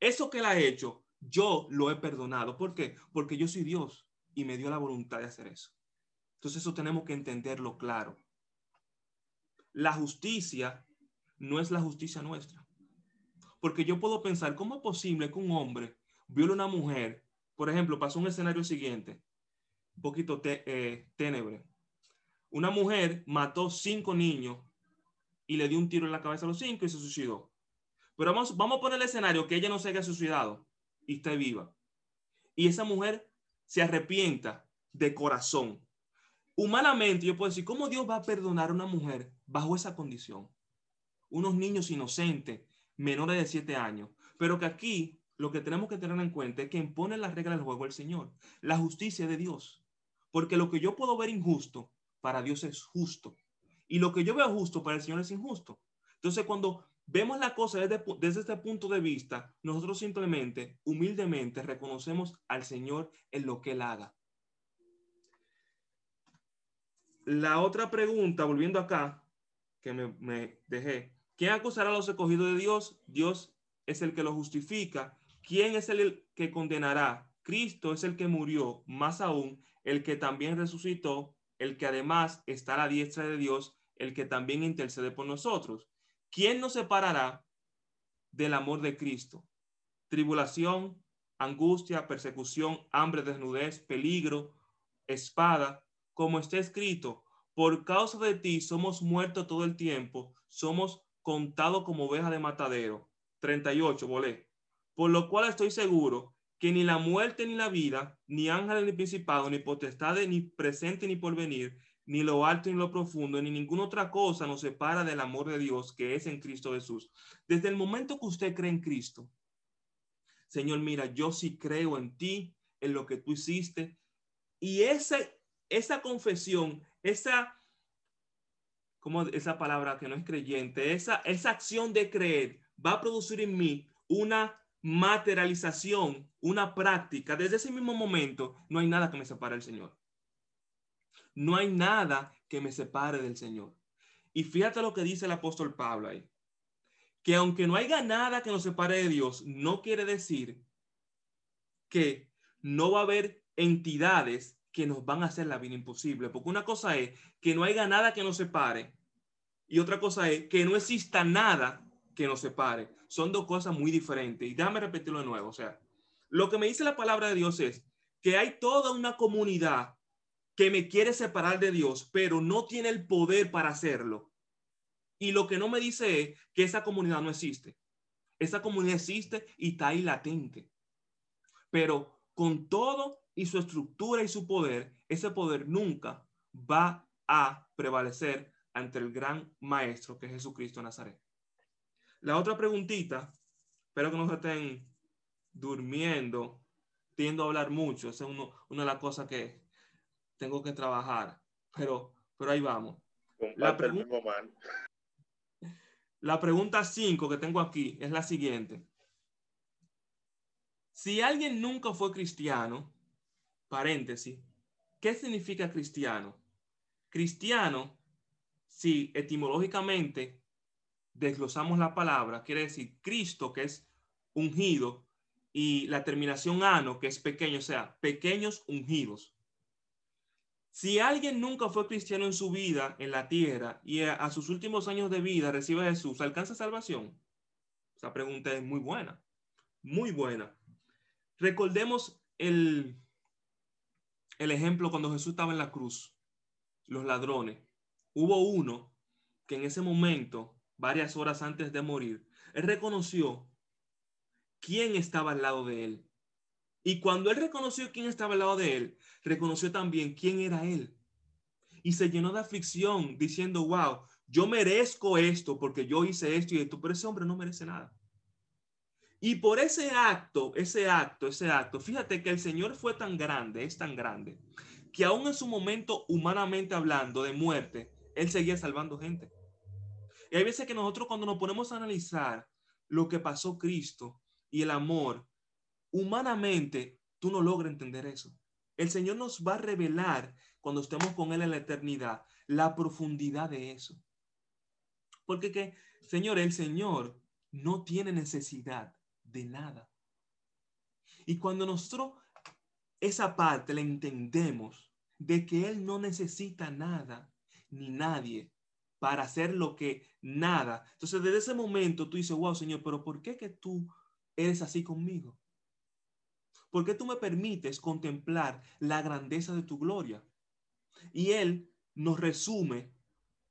[SPEAKER 2] Eso que él ha hecho, yo lo he perdonado. ¿Por qué? Porque yo soy Dios y me dio la voluntad de hacer eso. Entonces eso tenemos que entenderlo claro. La justicia no es la justicia nuestra. Porque yo puedo pensar, ¿cómo es posible que un hombre viole a una mujer? Por ejemplo, pasó un escenario siguiente, un poquito te, eh, tenebre. Una mujer mató cinco niños y le dio un tiro en la cabeza a los cinco y se suicidó. Pero vamos, vamos a poner el escenario que ella no se haya suicidado y esté viva. Y esa mujer se arrepienta de corazón. Humanamente, yo puedo decir, ¿cómo Dios va a perdonar a una mujer bajo esa condición? Unos niños inocentes menores de siete años. Pero que aquí lo que tenemos que tener en cuenta es que impone las reglas del juego el Señor, la justicia de Dios. Porque lo que yo puedo ver injusto, para Dios es justo. Y lo que yo veo justo, para el Señor es injusto. Entonces, cuando vemos la cosa desde, desde este punto de vista, nosotros simplemente, humildemente, reconocemos al Señor en lo que Él haga. La otra pregunta, volviendo acá, que me, me dejé, ¿Quién acusará a los escogidos de Dios? Dios es el que lo justifica. ¿Quién es el que condenará? Cristo es el que murió, más aún, el que también resucitó, el que además está a la diestra de Dios, el que también intercede por nosotros. ¿Quién nos separará del amor de Cristo? Tribulación, angustia, persecución, hambre, desnudez, peligro, espada, como está escrito, por causa de ti somos muertos todo el tiempo, somos contado como oveja de matadero. 38, volé. Por lo cual estoy seguro que ni la muerte ni la vida, ni ángeles ni principados, ni potestades, ni presente ni porvenir, ni lo alto ni lo profundo, ni ninguna otra cosa nos separa del amor de Dios que es en Cristo Jesús. Desde el momento que usted cree en Cristo, Señor, mira, yo sí creo en ti, en lo que tú hiciste. Y esa, esa confesión, esa como esa palabra que no es creyente, esa, esa acción de creer va a producir en mí una materialización, una práctica. Desde ese mismo momento, no hay nada que me separe del Señor. No hay nada que me separe del Señor. Y fíjate lo que dice el apóstol Pablo ahí. Que aunque no haya nada que nos separe de Dios, no quiere decir que no va a haber entidades que nos van a hacer la vida imposible. Porque una cosa es que no haya nada que nos separe y otra cosa es que no exista nada que nos separe. Son dos cosas muy diferentes. Y déjame repetirlo de nuevo. O sea, lo que me dice la palabra de Dios es que hay toda una comunidad que me quiere separar de Dios, pero no tiene el poder para hacerlo. Y lo que no me dice es que esa comunidad no existe. Esa comunidad existe y está ahí latente. Pero con todo y su estructura y su poder, ese poder nunca va a prevalecer ante el gran maestro que es Jesucristo Nazaret. La otra preguntita, espero que no se estén durmiendo, tiendo a hablar mucho, esa es uno, una de las cosas que tengo que trabajar, pero, pero ahí vamos. La, la pregunta 5 que tengo aquí es la siguiente. Si alguien nunca fue cristiano, paréntesis, ¿qué significa cristiano? Cristiano, si etimológicamente desglosamos la palabra, quiere decir Cristo, que es ungido, y la terminación ano, que es pequeño, o sea, pequeños ungidos. Si alguien nunca fue cristiano en su vida en la tierra y a, sus últimos años de vida recibe a Jesús, ¿alcanza salvación? Esa pregunta es muy buena, muy buena. Recordemos el, el ejemplo cuando Jesús estaba en la cruz, los ladrones. Hubo uno que en ese momento, varias horas antes de morir, él reconoció quién estaba al lado de él. Y cuando él reconoció quién estaba al lado de él, reconoció también quién era él. Y se llenó de aflicción diciendo, wow, yo merezco esto porque yo hice esto y esto, pero ese hombre no merece nada. Y por ese acto, ese acto, ese acto, fíjate que el Señor fue tan grande, es tan grande, que aún en su momento, humanamente hablando, de muerte, Él seguía salvando gente. Y hay veces que nosotros cuando nos ponemos a analizar lo que pasó Cristo y el amor, humanamente, tú no logras entender eso. El Señor nos va a revelar cuando estemos con Él en la eternidad la profundidad de eso. Porque que, Señor, el Señor no tiene necesidad de nada. Y cuando nosotros esa parte la entendemos de que Él no necesita nada ni nadie para hacer lo que nada. Entonces, desde ese momento tú dices, wow, Señor, pero ¿por qué que tú eres así conmigo? ¿Por qué tú me permites contemplar la grandeza de tu gloria? Y Él nos resume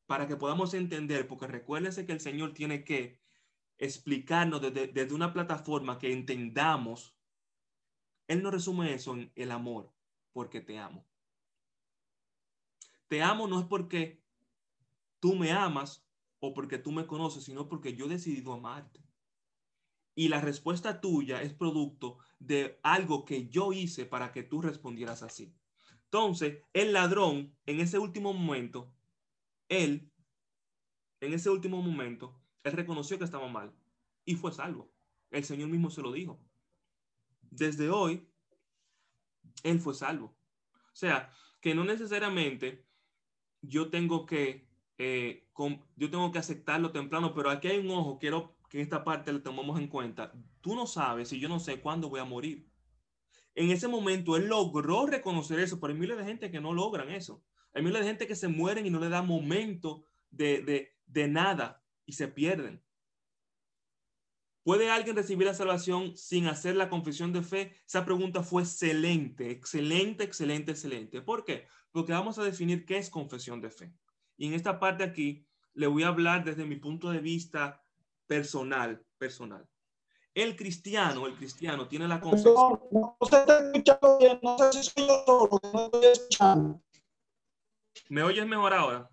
[SPEAKER 2] para que podamos entender, porque recuérdese que el Señor tiene que explicarnos desde, una plataforma que entendamos. Él nos resume eso en el amor, porque te amo. Te amo no es porque tú me amas o porque tú me conoces, sino porque yo he decidido amarte. Y la respuesta tuya es producto de algo que yo hice para que tú respondieras así. Entonces, el ladrón, en ese último momento, él, en ese último momento, él reconoció que estaba mal y fue salvo. El Señor mismo se lo dijo. Desde hoy, él fue salvo. O sea, que no necesariamente yo tengo que, eh, yo tengo que aceptarlo temprano, pero aquí hay un ojo, quiero que esta parte la tomamos en cuenta. Tú no sabes y yo no sé cuándo voy a morir. En ese momento él logró reconocer eso, pero hay miles de gente que no logran eso. Hay miles de gente que se mueren y no le da momento de, de nada y se pierden. ¿Puede alguien recibir la salvación sin hacer la confesión de fe? Esa pregunta fue excelente, excelente, excelente, excelente. ¿Por qué? Porque vamos a definir qué es confesión de fe. Y en esta parte aquí le voy a hablar desde mi punto de vista personal, personal. El cristiano, el cristiano tiene la concepción. No, no se está escuchando bien, no sé si soy yo solo, no estoy escuchando. ¿Me oyes mejor ahora?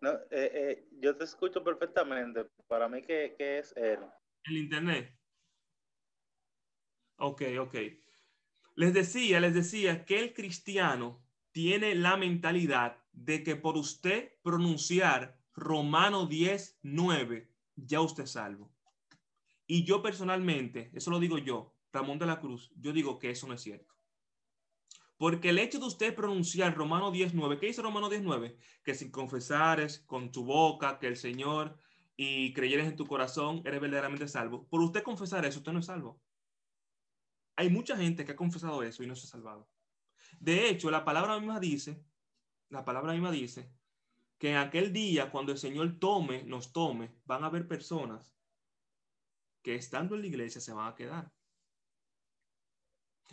[SPEAKER 3] No, eh, eh, yo te escucho perfectamente. Para mí, ¿qué, qué es él?
[SPEAKER 2] El internet. Ok, ok. Les decía, les decía que el cristiano tiene la mentalidad de que por usted pronunciar Romano 10, 9, ya usted es salvo. Y yo personalmente, eso lo digo yo, Ramón de la Cruz, yo digo que eso no es cierto. Porque el hecho de usted pronunciar Romano 19, ¿qué dice Romano 19? Que sin confesares con tu boca que el Señor y creyeres en tu corazón, eres verdaderamente salvo. Por usted confesar eso, usted no es salvo. Hay mucha gente que ha confesado eso y no se ha salvado. De hecho, la palabra misma dice, la palabra misma dice que en aquel día, cuando el Señor tome, nos tome, van a haber personas que estando en la iglesia se van a quedar.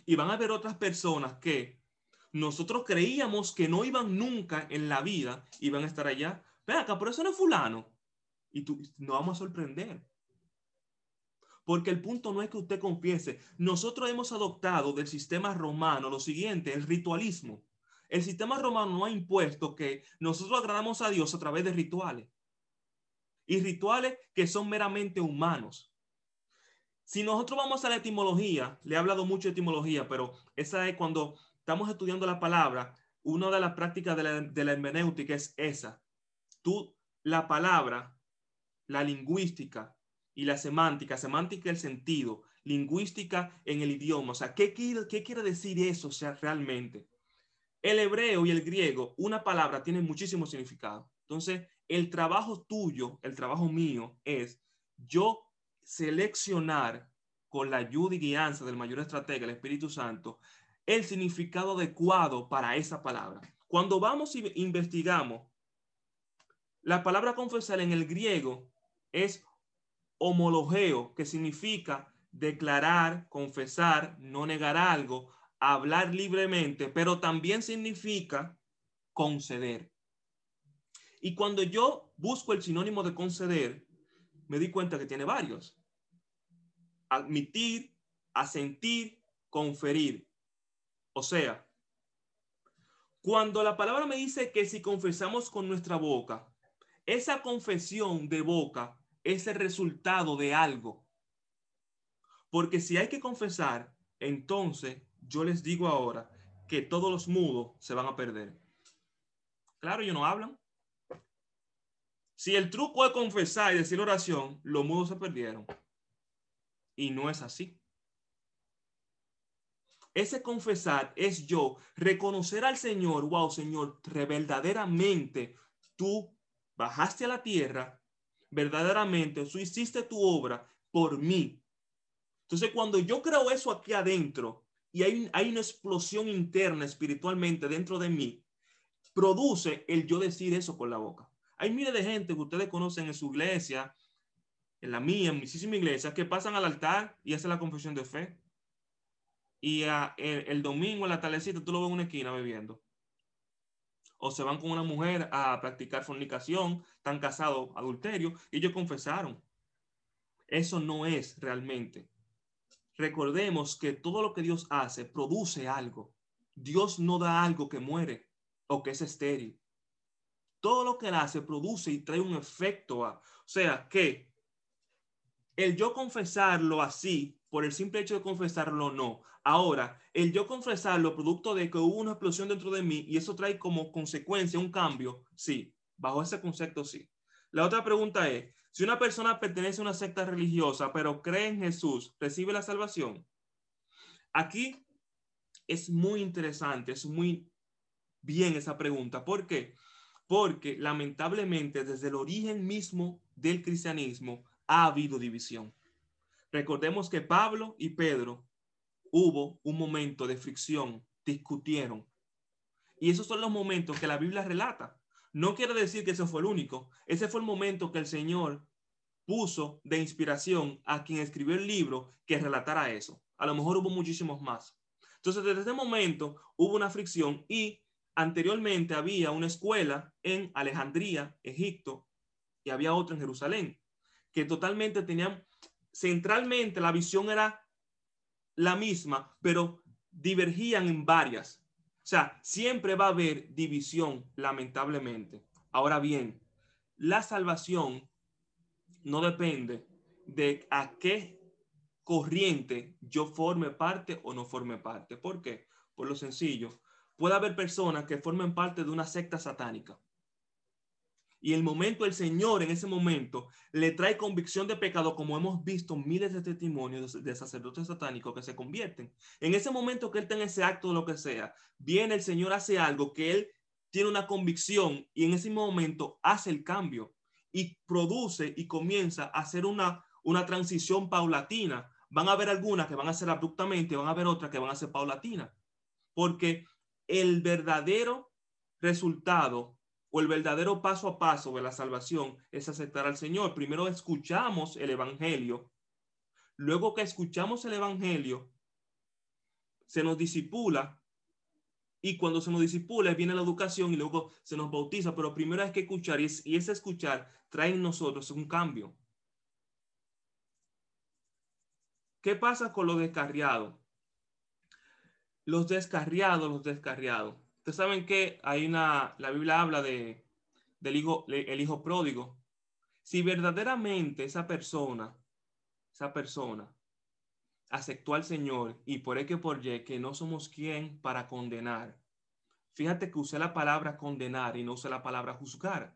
[SPEAKER 2] Y van a haber otras personas que nosotros creíamos que no iban nunca en la vida, iban a estar allá. Ven acá, pero eso no es fulano. Y tú, nos vamos a sorprender. Porque el punto no es que usted confiese. Nosotros hemos adoptado del sistema romano lo siguiente, el ritualismo. El sistema romano no ha impuesto que nosotros agradamos a Dios a través de rituales. y rituales que son meramente humanos. Si nosotros vamos a la etimología, le he hablado mucho de etimología, pero esa es cuando estamos estudiando la palabra, una de las prácticas de la, de la hermenéutica es esa. Tú, la palabra, la lingüística y la semántica, semántica el sentido, lingüística en el idioma. O sea, ¿qué qué quiere decir eso o sea, realmente? El hebreo y el griego, una palabra tiene muchísimo significado. Entonces, el trabajo tuyo, el trabajo mío es yo seleccionar con la ayuda y guianza del mayor estratega, el Espíritu Santo, el significado adecuado para esa palabra. Cuando vamos y investigamos, la palabra confesar en el griego es homologeo, que significa declarar, confesar, no negar algo, hablar libremente, pero también significa conceder. Y cuando yo busco el sinónimo de conceder, me di cuenta que tiene varios. Admitir, asentir, conferir. O sea, cuando la palabra me dice que si confesamos con nuestra boca, esa confesión de boca es el resultado de algo. Porque si hay que confesar, entonces yo les digo ahora que todos los mudos se van a perder. Claro, ellos no hablan. Si el truco es confesar y decir oración, los mudos se perdieron. Y no es así. Ese confesar es yo reconocer al Señor, wow, Señor, verdaderamente tú bajaste a la tierra, verdaderamente tú hiciste tu obra por mí. Entonces, cuando yo creo eso aquí adentro, y hay, una explosión interna espiritualmente dentro de mí, produce el yo decir eso con la boca. Hay miles de gente que ustedes conocen en su iglesia, en la mía, en muchísimas iglesias, que pasan al altar y hacen la confesión de fe. Y el, domingo en la tardecita tú lo ves en una esquina bebiendo. O se van con una mujer a practicar fornicación, están casados, adulterio, y ellos confesaron. Eso no es realmente recordemos que todo lo que Dios hace produce algo. Dios no da algo que muere o que es estéril. Todo lo que Él hace produce y trae un efecto. A, o sea, que el yo confesarlo así, por el simple hecho de confesarlo, no. Ahora, el yo confesarlo, producto de que hubo una explosión dentro de mí y eso trae como consecuencia un cambio, sí. Bajo ese concepto, sí. La otra pregunta es, si una persona pertenece a una secta religiosa, pero cree en Jesús, ¿recibe la salvación? Aquí es muy interesante, es muy bien esa pregunta. ¿Por qué? Porque lamentablemente desde el origen mismo del cristianismo ha habido división. Recordemos que Pablo y Pedro hubo un momento de fricción, discutieron. Y esos son los momentos que la Biblia relata. No quiere decir que ese fue el único. Ese fue el momento que el Señor puso de inspiración a quien escribió el libro que relatara eso. A lo mejor hubo muchísimos más. Entonces, desde ese momento hubo una fricción y anteriormente había una escuela en Alejandría, Egipto, y había otra en Jerusalén, que totalmente tenían, centralmente la visión era la misma, pero divergían en varias. O sea, siempre va a haber división, lamentablemente. Ahora bien, la salvación no depende de a qué corriente yo forme parte o no forme parte. ¿Por qué? Por lo sencillo. Puede haber personas que formen parte de una secta satánica. Y el momento, el Señor en ese momento le trae convicción de pecado, como hemos visto miles de testimonios de sacerdotes satánicos que se convierten. En ese momento que él está en ese acto lo que sea, viene el Señor, hace algo que él tiene una convicción y en ese momento hace el cambio y produce y comienza a hacer una, una transición paulatina. Van a haber algunas que van a ser abruptamente, van a haber otras que van a ser paulatina, porque el verdadero resultado o el verdadero paso a paso de la salvación es aceptar al Señor. Primero escuchamos el Evangelio, luego que escuchamos el Evangelio, se nos disipula y cuando se nos disipula viene la educación y luego se nos bautiza, pero primero hay que escuchar y, ese escuchar trae en nosotros un cambio. ¿Qué pasa con los descarriados? Los descarriados, los descarriados. Ustedes saben que hay una, la Biblia habla de, del hijo, el hijo pródigo. si verdaderamente esa persona, esa persona aceptó al Señor y por que por Y que no somos quien para condenar. Fíjate que usé la palabra condenar y no usé la palabra juzgar.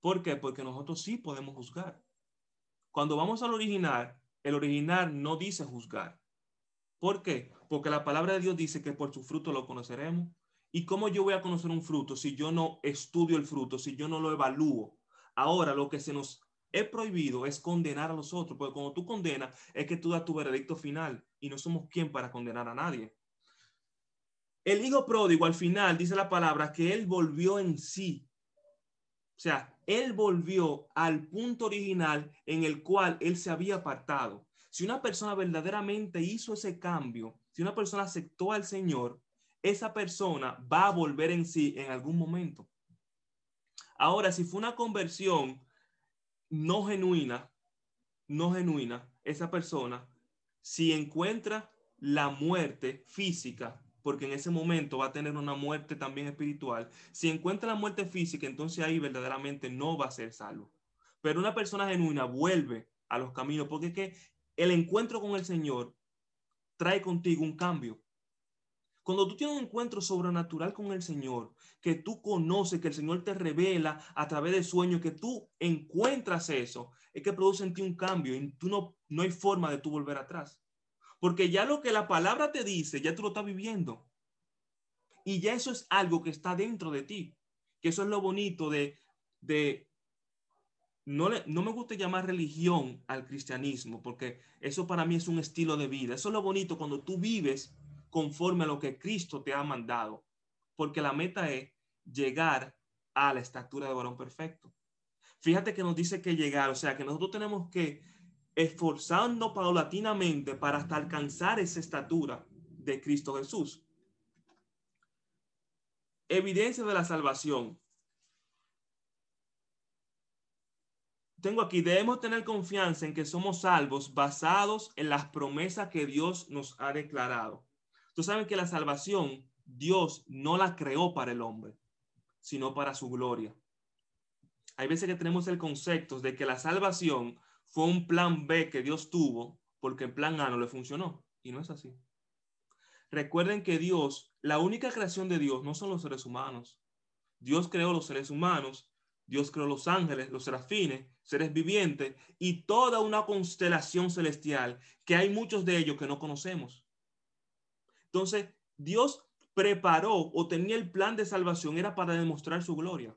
[SPEAKER 2] ¿Por qué? Porque nosotros sí podemos juzgar. Cuando vamos al original, el original no dice juzgar. ¿Por qué? Porque la palabra de Dios dice que por su fruto lo conoceremos. ¿Y cómo yo voy a conocer un fruto si yo no estudio el fruto, si yo no lo evalúo? Ahora lo que se nos es prohibido es condenar a los otros, porque cuando tú condenas es que tú das tu veredicto final y no somos quien para condenar a nadie. El hijo pródigo al final dice la palabra que él volvió en sí. O sea, él volvió al punto original en el cual él se había apartado. Si una persona verdaderamente hizo ese cambio, si una persona aceptó al Señor, esa persona va a volver en sí en algún momento. Ahora, si fue una conversión no genuina, no genuina, esa persona, si encuentra la muerte física, porque en ese momento va a tener una muerte también espiritual, si encuentra la muerte física, entonces ahí verdaderamente no va a ser salvo. Pero una persona genuina vuelve a los caminos, porque es que el encuentro con el Señor trae contigo un cambio. Cuando tú tienes un encuentro sobrenatural con el Señor, que tú conoces, que el Señor te revela a través de sueños, que tú encuentras eso, es que produce en ti un cambio y tú no, no hay forma de tú volver atrás. Porque ya lo que la palabra te dice, ya tú lo estás viviendo. Y ya eso es algo que está dentro de ti. Que eso es lo bonito de, de no, no me gusta llamar religión al cristianismo, porque eso para mí es un estilo de vida. Eso es lo bonito cuando tú vives conforme a lo que Cristo te ha mandado, porque la meta es llegar a la estatura de varón perfecto. Fíjate que nos dice que llegar, o sea, que nosotros tenemos que esforzarnos paulatinamente para hasta alcanzar esa estatura de Cristo Jesús. Evidencia de la salvación. Tengo aquí, debemos tener confianza en que somos salvos basados en las promesas que Dios nos ha declarado. Tú sabes que la salvación Dios no la creó para el hombre, sino para su gloria. Hay veces que tenemos el concepto de que la salvación fue un plan B que Dios tuvo porque el plan A no le funcionó. Y no es así. Recuerden que Dios, la única creación de Dios no son los seres humanos. Dios creó los seres humanos, Dios creó los ángeles, los serafines, seres vivientes y toda una constelación celestial que hay muchos de ellos que no conocemos. Entonces, Dios preparó o tenía el plan de salvación, era para demostrar su gloria.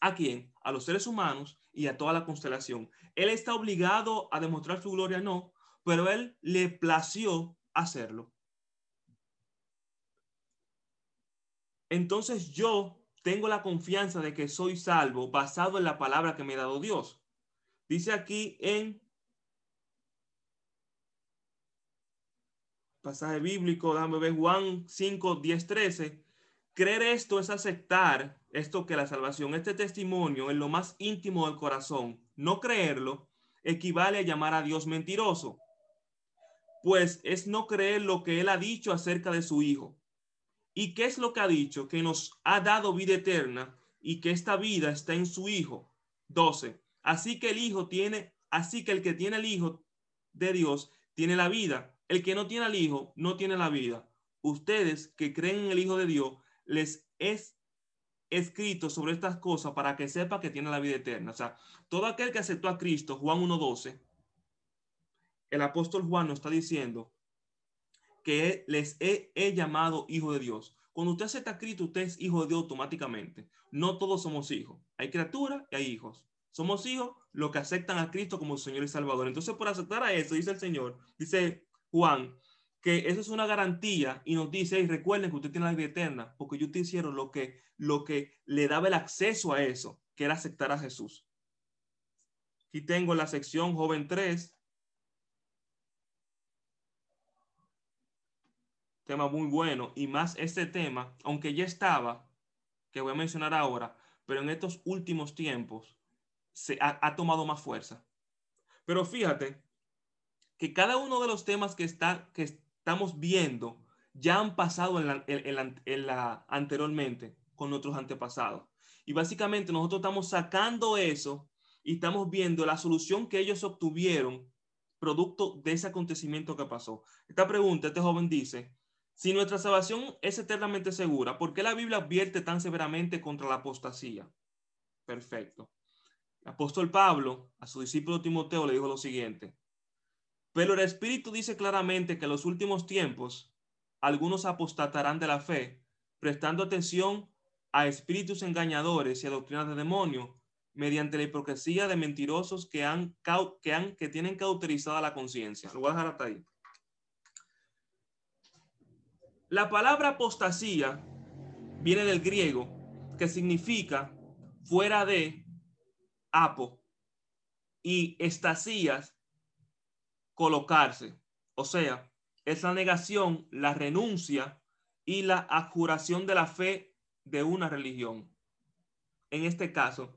[SPEAKER 2] ¿A quién? A los seres humanos y a toda la constelación. Él está obligado a demostrar su gloria, no, pero él le plació hacerlo. Entonces yo tengo la confianza de que soy salvo basado en la palabra que me ha dado Dios. Dice aquí en pasaje bíblico, déjame ver Juan 5, 10, 13. Creer esto es aceptar esto que la salvación, este testimonio en lo más íntimo del corazón. No creerlo equivale a llamar a Dios mentiroso, pues es no creer lo que Él ha dicho acerca de su Hijo. ¿Y qué es lo que ha dicho? Que nos ha dado vida eterna y que esta vida está en su Hijo. 12. Así que el Hijo tiene, así que el que tiene el Hijo de Dios tiene la vida. El que no tiene al Hijo no tiene la vida. Ustedes que creen en el Hijo de Dios, les es escrito sobre estas cosas para que sepa que tiene la vida eterna. O sea, todo aquel que aceptó a Cristo, Juan 1.12, el apóstol Juan nos está diciendo que les he, llamado hijo de Dios. Cuando usted acepta a Cristo, usted es hijo de Dios automáticamente. No todos somos hijos. Hay criaturas y hay hijos. Somos hijos los que aceptan a Cristo como Señor y Salvador. Entonces, por aceptar a eso, dice el Señor, dice Juan, que eso es una garantía y nos dice, y recuerden que usted tiene la vida eterna, porque yo te hicieron lo que, lo que le daba el acceso a eso, que era aceptar a Jesús. Aquí tengo la sección joven 3. Tema muy bueno y más este tema, aunque ya estaba, que voy a mencionar ahora, pero en estos últimos tiempos se ha, ha tomado más fuerza. Pero fíjate que cada uno de los temas que, está, que estamos viendo ya han pasado en la, en, la, anteriormente con nuestros antepasados. Y básicamente nosotros estamos sacando eso y estamos viendo la solución que ellos obtuvieron producto de ese acontecimiento que pasó. Esta pregunta, este joven dice, si nuestra salvación es eternamente segura, ¿por qué la Biblia advierte tan severamente contra la apostasía? Perfecto. El apóstol Pablo a su discípulo Timoteo le dijo lo siguiente, pero el Espíritu dice claramente que en los últimos tiempos algunos apostatarán de la fe, prestando atención a espíritus engañadores y a doctrinas de demonios, mediante la hipocresía de mentirosos que, han, que, han, que tienen cauterizada la conciencia. Lo voy a dejar hasta ahí. La palabra apostasía viene del griego, que significa fuera de apo, y estasías, colocarse. O sea, es la negación, la renuncia y la adjuración de la fe de una religión. En este caso,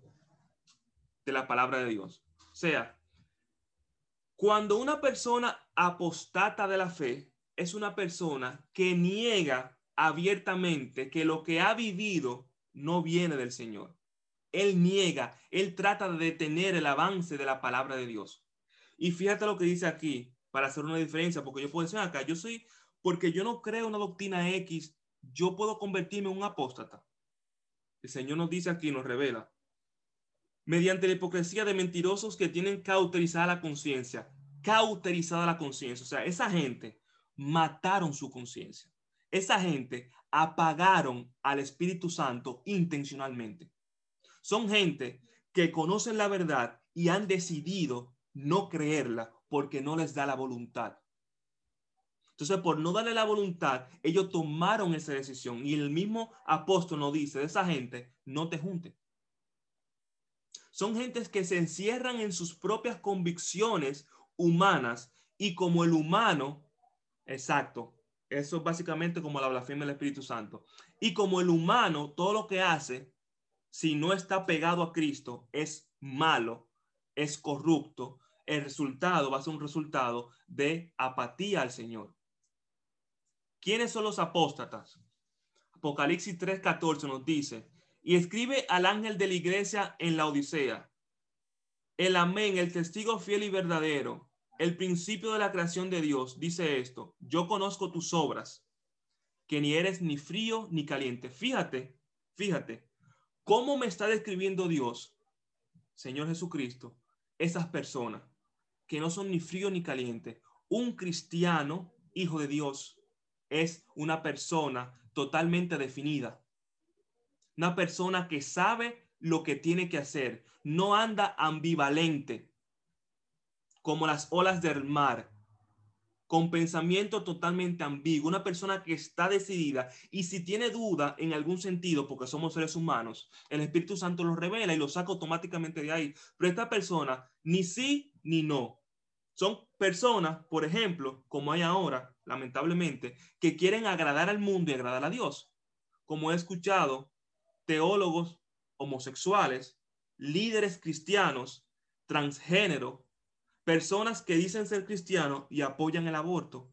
[SPEAKER 2] de la palabra de Dios. O sea, cuando una persona apostata de la fe, es una persona que niega abiertamente que lo que ha vivido no viene del Señor. Él niega, él trata de detener el avance de la palabra de Dios. Y fíjate lo que dice aquí, para hacer una diferencia, porque yo puedo decir acá, yo soy, porque yo no creo una doctrina X, yo puedo convertirme en un apóstata. El Señor nos dice aquí, nos revela, mediante la hipocresía de mentirosos que tienen cauterizada la conciencia, cauterizada la conciencia. O sea, esa gente mataron su conciencia. Esa gente apagaron al Espíritu Santo intencionalmente. Son gente que conocen la verdad y han decidido no creerla porque no les da la voluntad. Entonces, por no darle la voluntad, ellos tomaron esa decisión. Y el mismo apóstol nos dice de esa gente, no te juntes. Son gentes que se encierran en sus propias convicciones humanas y como el humano, exacto, eso es básicamente como la blasfemia del Espíritu Santo. Y como el humano, todo lo que hace, si no está pegado a Cristo, es malo, es corrupto. El resultado va a ser un resultado de apatía al Señor. ¿Quiénes son los apóstatas? Apocalipsis 3:14 nos dice, y escribe al ángel de la iglesia en la Odisea. El amén, el testigo fiel y verdadero, el principio de la creación de Dios, dice esto, yo conozco tus obras, que ni eres ni frío ni caliente. Fíjate, fíjate, cómo me está describiendo Dios, Señor Jesucristo, esas personas que no son ni frío ni caliente. Un cristiano, hijo de Dios, es una persona totalmente definida una persona que sabe lo que tiene que hacer, no anda ambivalente como las olas del mar, con pensamiento totalmente ambiguo, una persona que está decidida y si tiene duda en algún sentido, porque somos seres humanos, el Espíritu Santo lo revela y lo saca automáticamente de ahí. Pero esta persona ni sí ni no. Son personas, por ejemplo, como hay ahora, lamentablemente, que quieren agradar al mundo y agradar a Dios. Como he escuchado teólogos homosexuales, líderes cristianos, transgénero, personas que dicen ser cristianos y apoyan el aborto.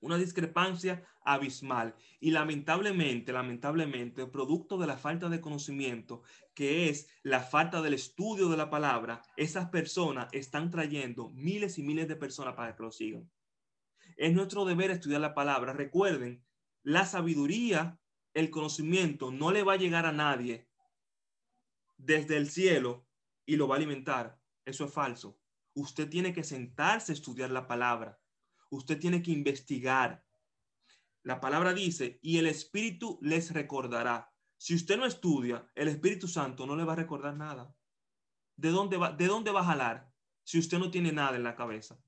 [SPEAKER 2] Una discrepancia abismal y lamentablemente, lamentablemente, producto de la falta de conocimiento, que es la falta del estudio de la palabra, esas personas están trayendo miles y miles de personas para que lo sigan. Es nuestro deber estudiar la palabra. Recuerden, la sabiduría el conocimiento no le va a llegar a nadie desde el cielo y lo va a alimentar. Eso es falso. Usted tiene que sentarse a estudiar la palabra. Usted tiene que investigar. La palabra dice, y el Espíritu les recordará. Si usted no estudia, el Espíritu Santo no le va a recordar nada. ¿De dónde va, de dónde va a jalar si usted no tiene nada en la cabeza?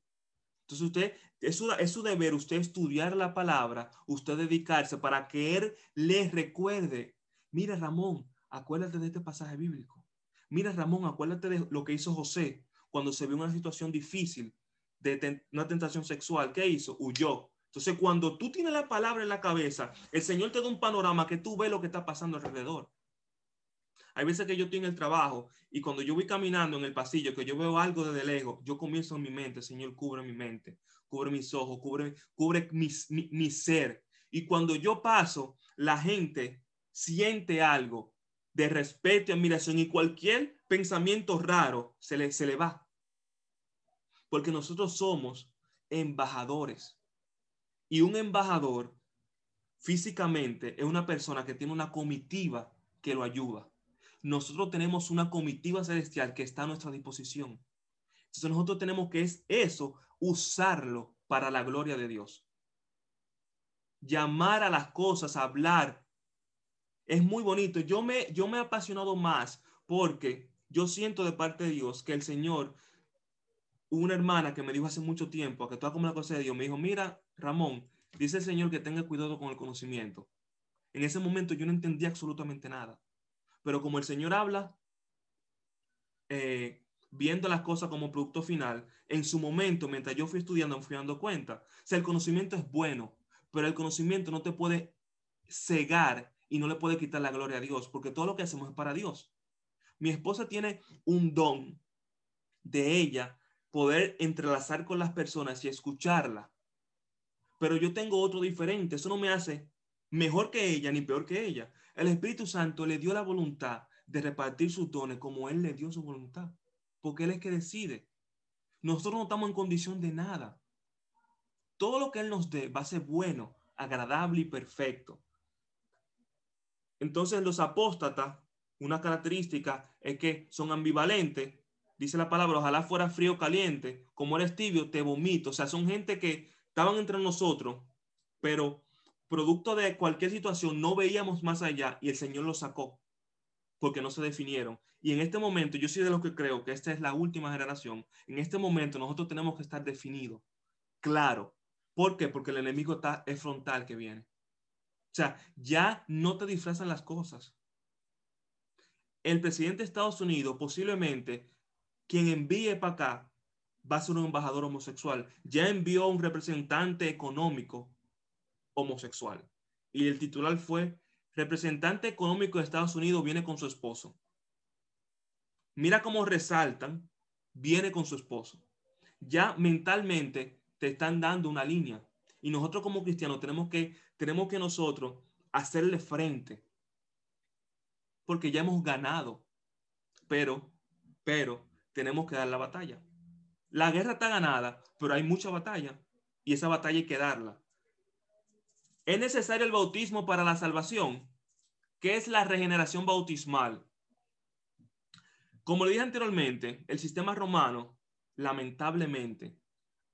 [SPEAKER 2] Entonces usted, es su, es su deber usted estudiar la palabra, usted dedicarse para que Él le recuerde. Mira Ramón, acuérdate de este pasaje bíblico. Mira Ramón, acuérdate de lo que hizo José cuando se vio una situación difícil de una tentación sexual. ¿Qué hizo? Huyó. Entonces, cuando tú tienes la palabra en la cabeza, el Señor te da un panorama que tú ves lo que está pasando alrededor. Hay veces que yo estoy en el trabajo y cuando yo voy caminando en el pasillo, que yo veo algo desde lejos, yo comienzo en mi mente, Señor, cubre mi mente, cubre mis ojos, cubre, cubre mi, mi ser. Y cuando yo paso, la gente siente algo de respeto y admiración y cualquier pensamiento raro se le, se le va. Porque nosotros somos embajadores. Y un embajador físicamente es una persona que tiene una comitiva que lo ayuda. Nosotros tenemos una comitiva celestial que está a nuestra disposición. Entonces nosotros tenemos que es eso, usarlo para la gloria de Dios. Llamar a las cosas, hablar. Es muy bonito. Yo me, yo me he apasionado más porque yo siento de parte de Dios que el Señor, una hermana que me dijo hace mucho tiempo, que toda como la cosa de Dios, me dijo, mira, Ramón, dice el Señor que tenga cuidado con el conocimiento. En ese momento yo no entendía absolutamente nada. Pero como el Señor habla, eh, viendo las cosas como producto final, en su momento, mientras yo fui estudiando, me fui dando cuenta. O sea, el conocimiento es bueno, pero el conocimiento no te puede cegar y no le puede quitar la gloria a Dios, porque todo lo que hacemos es para Dios. Mi esposa tiene un don de ella poder entrelazar con las personas y escucharla. Pero yo tengo otro diferente. Eso no me hace mejor que ella ni peor que ella. El Espíritu Santo le dio la voluntad de repartir sus dones como Él le dio su voluntad. Porque Él es que decide. Nosotros no estamos en condición de nada. Todo lo que Él nos dé va a ser bueno, agradable y perfecto. Entonces los apóstatas una característica es que son ambivalentes. Dice la palabra, ojalá fuera frío o caliente. Como eres tibio, te vomito. O sea, son gente que estaban entre nosotros, pero producto de cualquier situación no veíamos más allá y el Señor los sacó porque no se definieron. Y en este momento, yo soy de los que creo que esta es la última generación. En este momento, nosotros tenemos que estar definidos, claro. ¿Por qué? Porque el enemigo está, es frontal que viene. O sea, ya no te disfrazan las cosas el presidente de Estados Unidos posiblemente quien envíe para acá va a ser un embajador homosexual. Ya envió un representante económico homosexual. Y el titular fue, representante económico de Estados Unidos viene con su esposo. Mira cómo resaltan, viene con su esposo. Ya mentalmente te están dando una línea. Y nosotros como cristianos tenemos que, tenemos que nosotros hacerle frente porque ya hemos ganado. Pero, pero, tenemos que dar la batalla. La guerra está ganada, pero hay mucha batalla y esa batalla hay que darla. ¿Es necesario el bautismo para la salvación? ¿Qué es la regeneración bautismal? Como le dije anteriormente, el sistema romano lamentablemente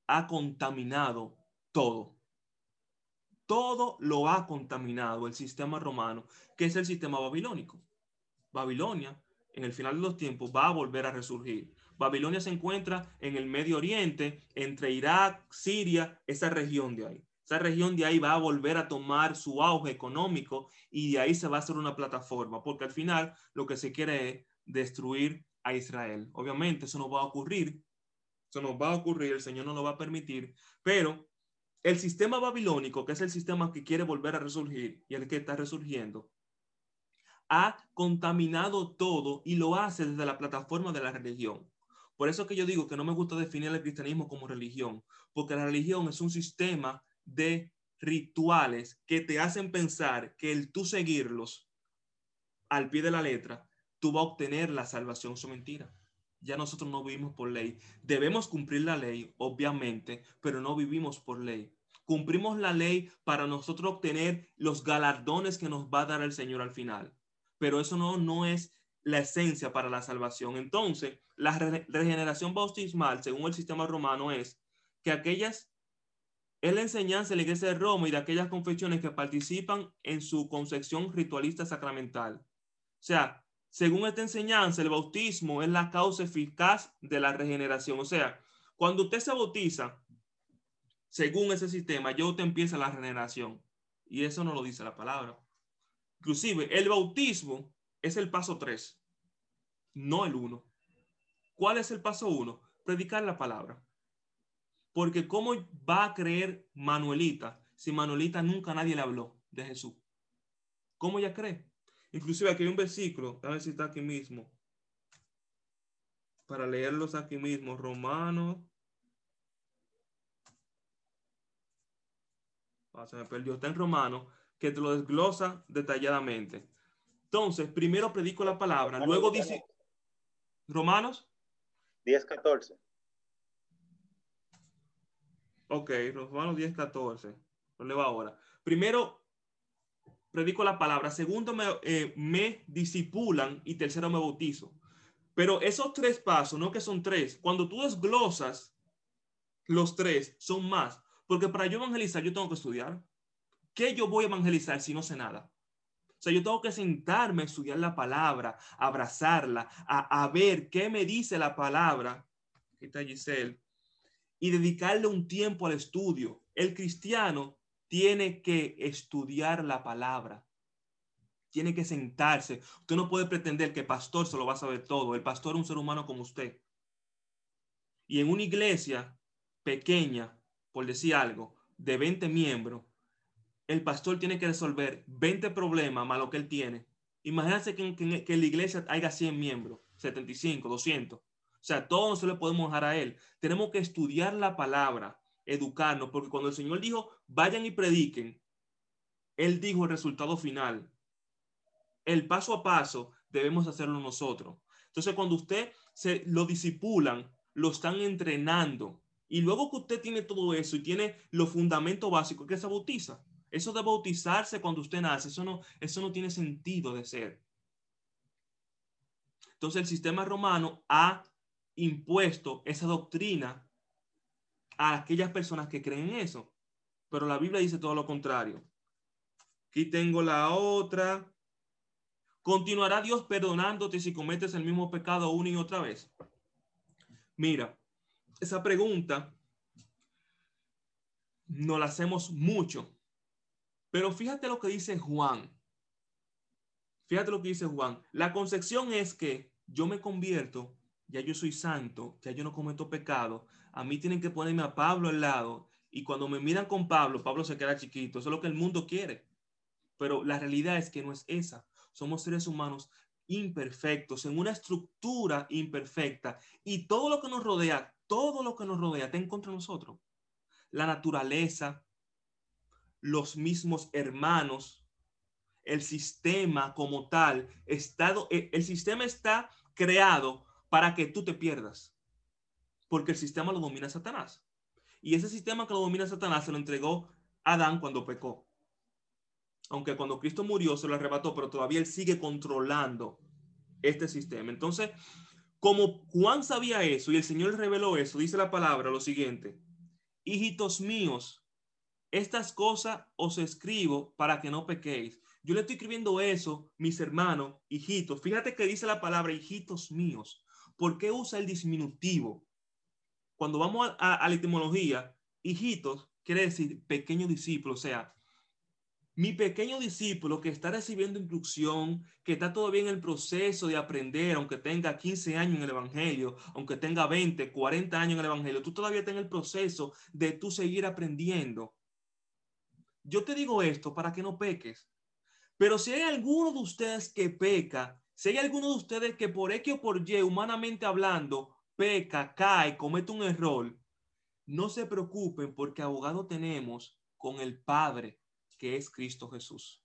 [SPEAKER 2] ha contaminado todo. Todo lo ha contaminado el sistema romano, que es el sistema babilónico. Babilonia, en el final de los tiempos, va a volver a resurgir. Babilonia se encuentra en el Medio Oriente, entre Irak, Siria, esa región de ahí. Esa región de ahí va a volver a tomar su auge económico y de ahí se va a hacer una plataforma, porque al final lo que se quiere es destruir a Israel. Obviamente eso no va a ocurrir, eso no va a ocurrir, el Señor no lo va a permitir, pero el sistema babilónico, que es el sistema que quiere volver a resurgir y el que está resurgiendo, ha contaminado todo y lo hace desde la plataforma de la religión. Por eso que yo digo que no me gusta definir el cristianismo como religión, porque la religión es un sistema de rituales que te hacen pensar que el tú seguirlos al pie de la letra, tú vas a obtener la salvación. Eso es mentira. Ya nosotros no vivimos por ley. Debemos cumplir la ley, obviamente, pero no vivimos por ley. Cumplimos la ley para nosotros obtener los galardones que nos va a dar el Señor al final pero eso no, no es la esencia para la salvación. Entonces, la regeneración bautismal, según el sistema romano, es que aquellas, es la enseñanza de la iglesia de Roma y de aquellas confesiones que participan en su concepción ritualista sacramental. O sea, según esta enseñanza, el bautismo es la causa eficaz de la regeneración. O sea, cuando usted se bautiza, según ese sistema, ya usted empieza la regeneración. Y eso no lo dice la palabra. Inclusive, el bautismo es el paso 3, no el 1. ¿Cuál es el paso 1? Predicar la palabra. Porque ¿cómo va a creer Manuelita si Manuelita nunca nadie le habló de Jesús? ¿Cómo ella cree? Inclusive aquí hay un versículo, a ver si está aquí mismo, para leerlos aquí mismo, Romanos. Ah, se me perdió, está en Romanos que te lo desglosa detalladamente. Entonces, primero predico la palabra, luego dice, Romanos
[SPEAKER 3] 10, 14.
[SPEAKER 2] Ok, Romanos 10, 14. ¿Dónde va ahora? Primero, predico la palabra. Segundo, me, eh, me disipulan. Y tercero, me bautizo. Pero esos tres pasos, no que son tres, cuando tú desglosas los tres, son más. Porque para yo evangelizar, yo tengo que estudiar. ¿Qué yo voy a evangelizar si no sé nada? O sea, yo tengo que sentarme estudiar la palabra, abrazarla, a, a ver qué me dice la palabra. Aquí está Giselle. Y dedicarle un tiempo al estudio. El cristiano tiene que estudiar la palabra. Tiene que sentarse. Usted no puede pretender que el pastor se lo va a saber todo. El pastor es un ser humano como usted. Y en una iglesia pequeña, por decir algo, de 20 miembros, el pastor tiene que resolver 20 problemas más lo que él tiene. Imagínense que, la iglesia haya 100 miembros, 75, 200. O sea, todo no se le podemos dejar a él. Tenemos que estudiar la palabra, educarnos, porque cuando el Señor dijo, vayan y prediquen, Él dijo el resultado final. El paso a paso debemos hacerlo nosotros. Entonces, cuando usted se lo disipulan, lo están entrenando. Y luego que usted tiene todo eso y tiene los fundamentos básicos, que se bautiza. Eso de bautizarse cuando usted nace, eso no, eso no tiene sentido de ser. Entonces, el sistema romano ha impuesto esa doctrina a aquellas personas que creen eso. Pero la Biblia dice todo lo contrario. Aquí tengo la otra. ¿Continuará Dios perdonándote si cometes el mismo pecado una y otra vez? Mira, esa pregunta no la hacemos mucho. Pero fíjate lo que dice Juan. Fíjate lo que dice Juan. La concepción es que yo me convierto ya yo soy santo, ya yo no cometo pecado, a mí tienen que ponerme a Pablo al lado y cuando me miran con Pablo, Pablo se queda chiquito, eso es lo que el mundo quiere. Pero la realidad es que no es esa. Somos seres humanos imperfectos, en una estructura imperfecta y todo lo que nos rodea, todo lo que nos rodea está en contra de nosotros. La naturaleza, los mismos hermanos, el sistema como tal, estado, el sistema está creado para que tú te pierdas. Porque el sistema lo domina Satanás. Y ese sistema que lo domina Satanás se lo entregó a Adán cuando pecó. Aunque cuando Cristo murió se lo arrebató, pero todavía él sigue controlando este sistema. Entonces, como Juan sabía eso y el Señor reveló eso, dice la palabra lo siguiente, hijitos míos, estas cosas os escribo para que no pequéis. Yo le estoy escribiendo eso, mis hermanos, hijitos. Fíjate que dice la palabra hijitos míos. ¿Por qué usa el disminutivo? Cuando vamos a, la etimología, hijitos quiere decir pequeño discípulo, o sea, mi pequeño discípulo que está recibiendo instrucción, que está todavía en el proceso de aprender, aunque tenga 15 años en el Evangelio, aunque tenga 20, 40 años en el Evangelio, tú todavía estás en el proceso de tú seguir aprendiendo. Yo te digo esto para que no peques, pero si hay alguno de ustedes que peca, si hay alguno de ustedes que por X o por Y, humanamente hablando, peca, cae, comete un error, no se preocupen porque abogado tenemos con el Padre, que es Cristo Jesús.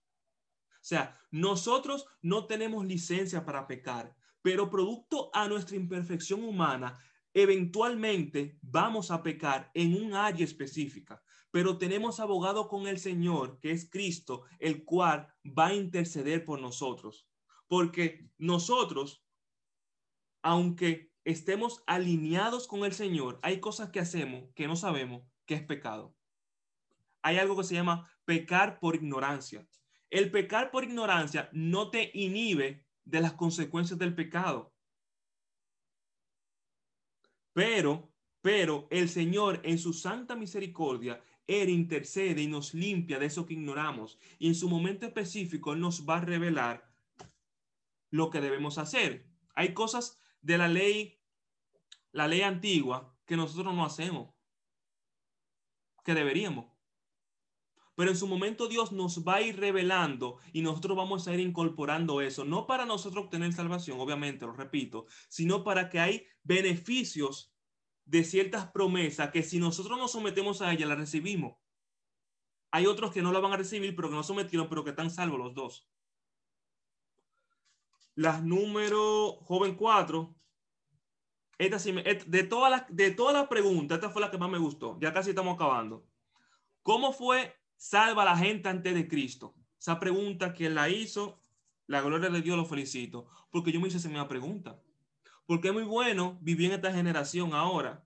[SPEAKER 2] O sea, nosotros no tenemos licencia para pecar, pero producto a nuestra imperfección humana, eventualmente vamos a pecar en un área específica, pero tenemos abogado con el Señor, que es Cristo, el cual va a interceder por nosotros. Porque nosotros, aunque estemos alineados con el Señor, hay cosas que hacemos que no sabemos que es pecado. Hay algo que se llama pecar por ignorancia. El pecar por ignorancia no te inhibe de las consecuencias del pecado. Pero, pero el Señor en su santa misericordia, Él intercede y nos limpia de eso que ignoramos. Y en su momento específico Él nos va a revelar lo que debemos hacer. Hay cosas de la ley, la ley antigua, que nosotros no hacemos, que deberíamos. Pero en su momento Dios nos va a ir revelando y nosotros vamos a ir incorporando eso, no para nosotros obtener salvación, obviamente, lo repito, sino para que hay beneficios de ciertas promesas que si nosotros nos sometemos a ellas, las recibimos. Hay otros que no la van a recibir, pero que no sometieron, pero que están salvos los dos. Las número joven 4, esta de, todas las, de todas las preguntas, esta fue la que más me gustó. Ya casi estamos acabando. ¿Cómo fue salva la gente antes de Cristo? Esa pregunta, quien la hizo, la gloria de Dios lo felicito, porque yo me hice esa misma pregunta. Porque es muy bueno vivir en esta generación ahora,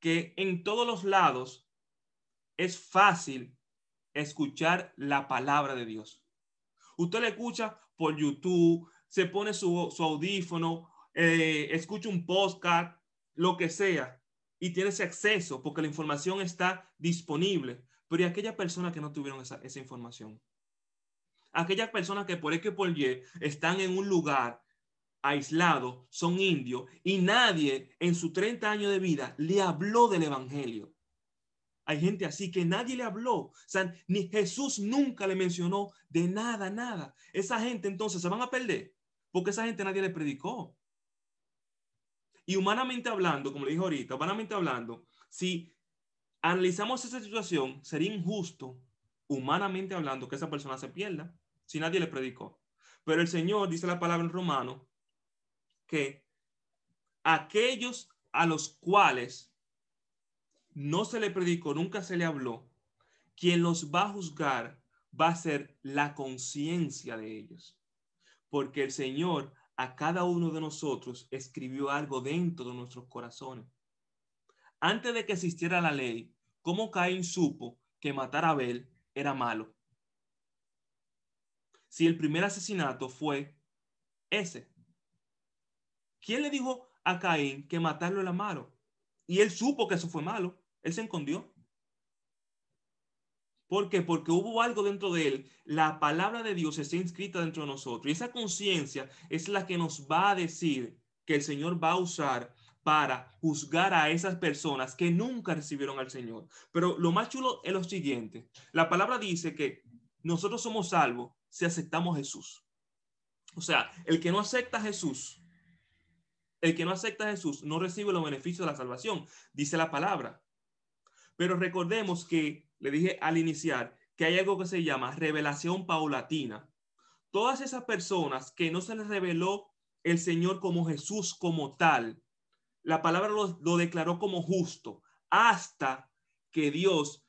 [SPEAKER 2] que en todos los lados es fácil escuchar la palabra de Dios. Usted le escucha por YouTube, se pone su, audífono, eh, escucha un podcast, lo que sea, y tiene ese acceso porque la información está disponible. Pero ¿y aquellas personas que no tuvieron esa, esa información? Aquellas personas que por X por Y están en un lugar aislado, son indios, y nadie en sus 30 años de vida le habló del Evangelio. Hay gente así que nadie le habló. O sea, ni Jesús nunca le mencionó de nada, nada. Esa gente entonces se van a perder porque esa gente nadie le predicó. Y humanamente hablando, como le dije ahorita, humanamente hablando, si analizamos esa situación, sería injusto, humanamente hablando, que esa persona se pierda si nadie le predicó. Pero el Señor dice la palabra en romano que aquellos a los cuales no se le predicó, nunca se le habló, quien los va a juzgar va a ser la conciencia de ellos. Porque el Señor a cada uno de nosotros escribió algo dentro de nuestros corazones. Antes de que existiera la ley, ¿cómo Caín supo que matar a Abel era malo? Si el primer asesinato fue ese. ¿Quién le dijo a Caín que matarlo era malo? Y él supo que eso fue malo. Él se escondió. ¿Por qué? Porque hubo algo dentro de él. La palabra de Dios está inscrita dentro de nosotros. Y esa conciencia es la que nos va a decir que el Señor va a usar para juzgar a esas personas que nunca recibieron al Señor. Pero lo más chulo es lo siguiente. La palabra dice que nosotros somos salvos si aceptamos Jesús. O sea, el que no acepta Jesús, el que no acepta a Jesús no recibe los beneficios de la salvación, dice la palabra. Pero recordemos que le dije al iniciar que hay algo que se llama revelación paulatina. Todas esas personas que no se les reveló el Señor como Jesús como tal, la palabra lo, lo declaró como justo hasta que Dios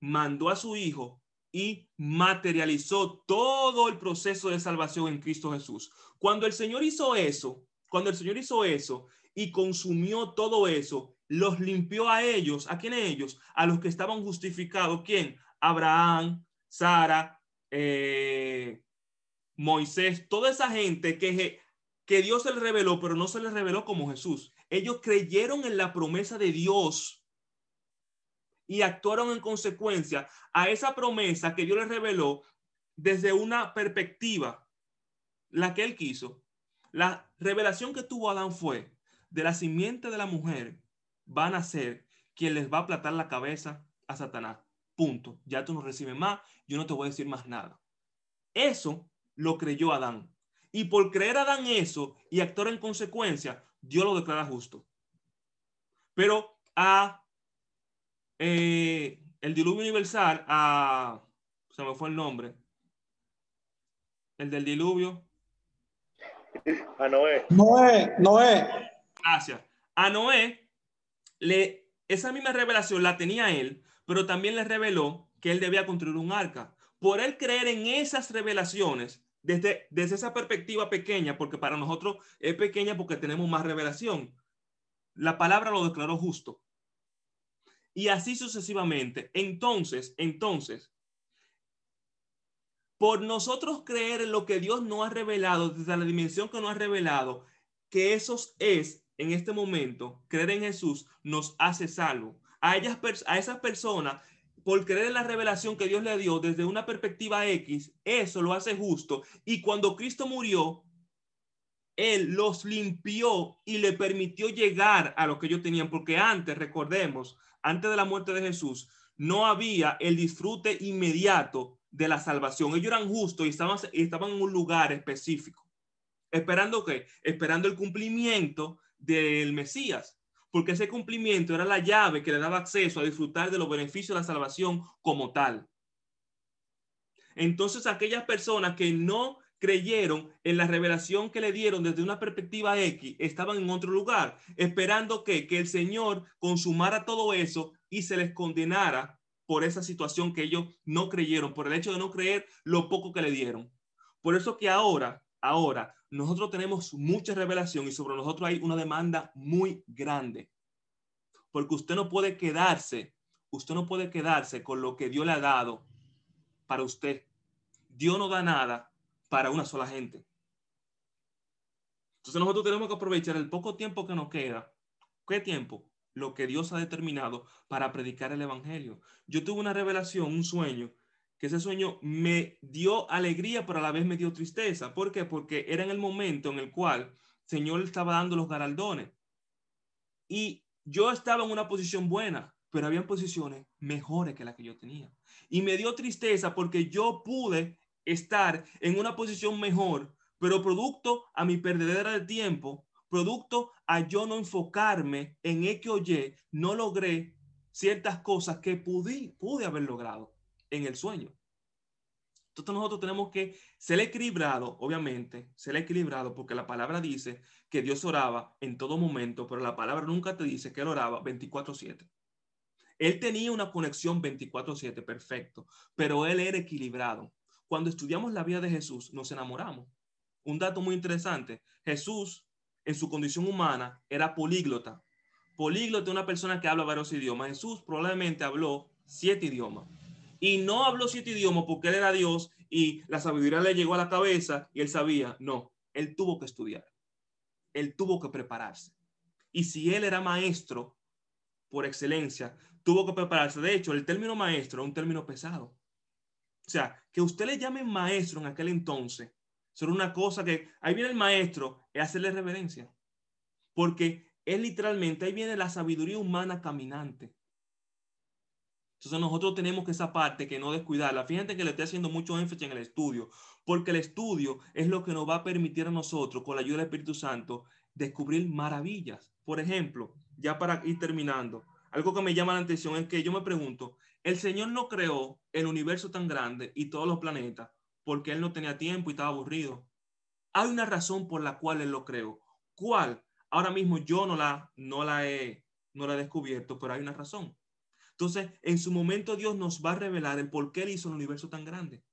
[SPEAKER 2] mandó a su Hijo y materializó todo el proceso de salvación en Cristo Jesús. Cuando el Señor hizo eso, cuando el Señor hizo eso y consumió todo eso, los limpió a ellos. ¿A quién ellos? A los que estaban justificados. ¿Quién? Abraham, Sara, eh, Moisés, toda esa gente que, que Dios se les reveló, pero no se les reveló como Jesús. Ellos creyeron en la promesa de Dios y actuaron en consecuencia a esa promesa que Dios les reveló desde una perspectiva, la que él quiso. La revelación que tuvo Adán fue de la simiente de la mujer van a ser quien les va a aplatar la cabeza a Satanás. Punto. Ya tú no recibes más, yo no te voy a decir más nada. Eso lo creyó Adán. Y por creer Adán eso y actuar en consecuencia, Dios lo declara justo. Pero a eh, el diluvio universal, a se me fue el nombre, el del diluvio.
[SPEAKER 3] A Noé.
[SPEAKER 4] Noé, Noé.
[SPEAKER 2] Gracias. A Noé le, esa misma revelación la tenía él, pero también le reveló que él debía construir un arca. Por él creer en esas revelaciones, desde, desde esa perspectiva pequeña, porque para nosotros es pequeña porque tenemos más revelación, la palabra lo declaró justo. Y así sucesivamente. Entonces, entonces, por nosotros creer en lo que Dios no ha revelado, desde la dimensión que no ha revelado, que eso es en este momento, creer en Jesús nos hace salvo. A, ellas, a esas personas, por creer en la revelación que Dios le dio desde una perspectiva X, eso lo hace justo. Y cuando Cristo murió, Él los limpió y le permitió llegar a lo que ellos tenían, porque antes, recordemos, antes de la muerte de Jesús, no había el disfrute inmediato de la salvación. Ellos eran justos y estaban, estaban en un lugar específico. ¿Esperando qué? Esperando el cumplimiento del Mesías, porque ese cumplimiento era la llave que le daba acceso a disfrutar de los beneficios de la salvación como tal. Entonces, aquellas personas que no creyeron en la revelación que le dieron desde una perspectiva X, estaban en otro lugar, esperando que, que el Señor consumara todo eso y se les condenara por esa situación que ellos no creyeron, por el hecho de no creer lo poco que le dieron. Por eso que ahora, ahora, nosotros tenemos mucha revelación y sobre nosotros hay una demanda muy grande. Porque usted no puede quedarse, usted no puede quedarse con lo que Dios le ha dado para usted. Dios no da nada para una sola gente. Entonces nosotros tenemos que aprovechar el poco tiempo que nos queda. ¿Qué tiempo? Lo que Dios ha determinado para predicar el Evangelio. Yo tuve una revelación, un sueño, que ese sueño me dio alegría, pero a la vez me dio tristeza. ¿Por qué? Porque era en el momento en el cual el Señor estaba dando los garaldones. Y yo estaba en una posición buena, pero había posiciones mejores que la que yo tenía. Y me dio tristeza porque yo pude estar en una posición mejor, pero producto a mi perdedera de tiempo, producto a yo no enfocarme en X o Y, no logré ciertas cosas que pude, pude haber logrado en el sueño. Entonces nosotros tenemos que ser equilibrado, obviamente, ser equilibrado, porque la palabra dice que Dios oraba en todo momento, pero la palabra nunca te dice que él oraba 24/7. Él tenía una conexión 24/7, perfecto, pero él era equilibrado cuando estudiamos la vida de Jesús, nos enamoramos. Un dato muy interesante, Jesús en su condición humana era políglota. Políglota es una persona que habla varios idiomas. Jesús probablemente habló siete idiomas. Y no habló siete idiomas porque él era Dios y la sabiduría le llegó a la cabeza y él sabía. No, él tuvo que estudiar. Él tuvo que prepararse. Y si él era maestro por excelencia, tuvo que prepararse. De hecho, el término maestro es un término pesado. O sea, que usted le llame maestro en aquel entonces, era una cosa que ahí viene el maestro, es hacerle reverencia. Porque es literalmente, ahí viene la sabiduría humana caminante. Entonces nosotros tenemos que esa parte que no descuidarla. Fíjate que le estoy haciendo mucho énfasis en el estudio, porque el estudio es lo que nos va a permitir a nosotros, con la ayuda del Espíritu Santo, descubrir maravillas. Por ejemplo, ya para ir terminando, algo que me llama la atención es que yo me pregunto, el Señor no creó el universo tan grande y todos los planetas porque Él no tenía tiempo y estaba aburrido. Hay una razón por la cual Él lo creó. ¿Cuál? Ahora mismo yo no la, no la, he, no la he descubierto, pero hay una razón. Entonces, en su momento Dios nos va a revelar el por qué Él hizo el universo tan grande.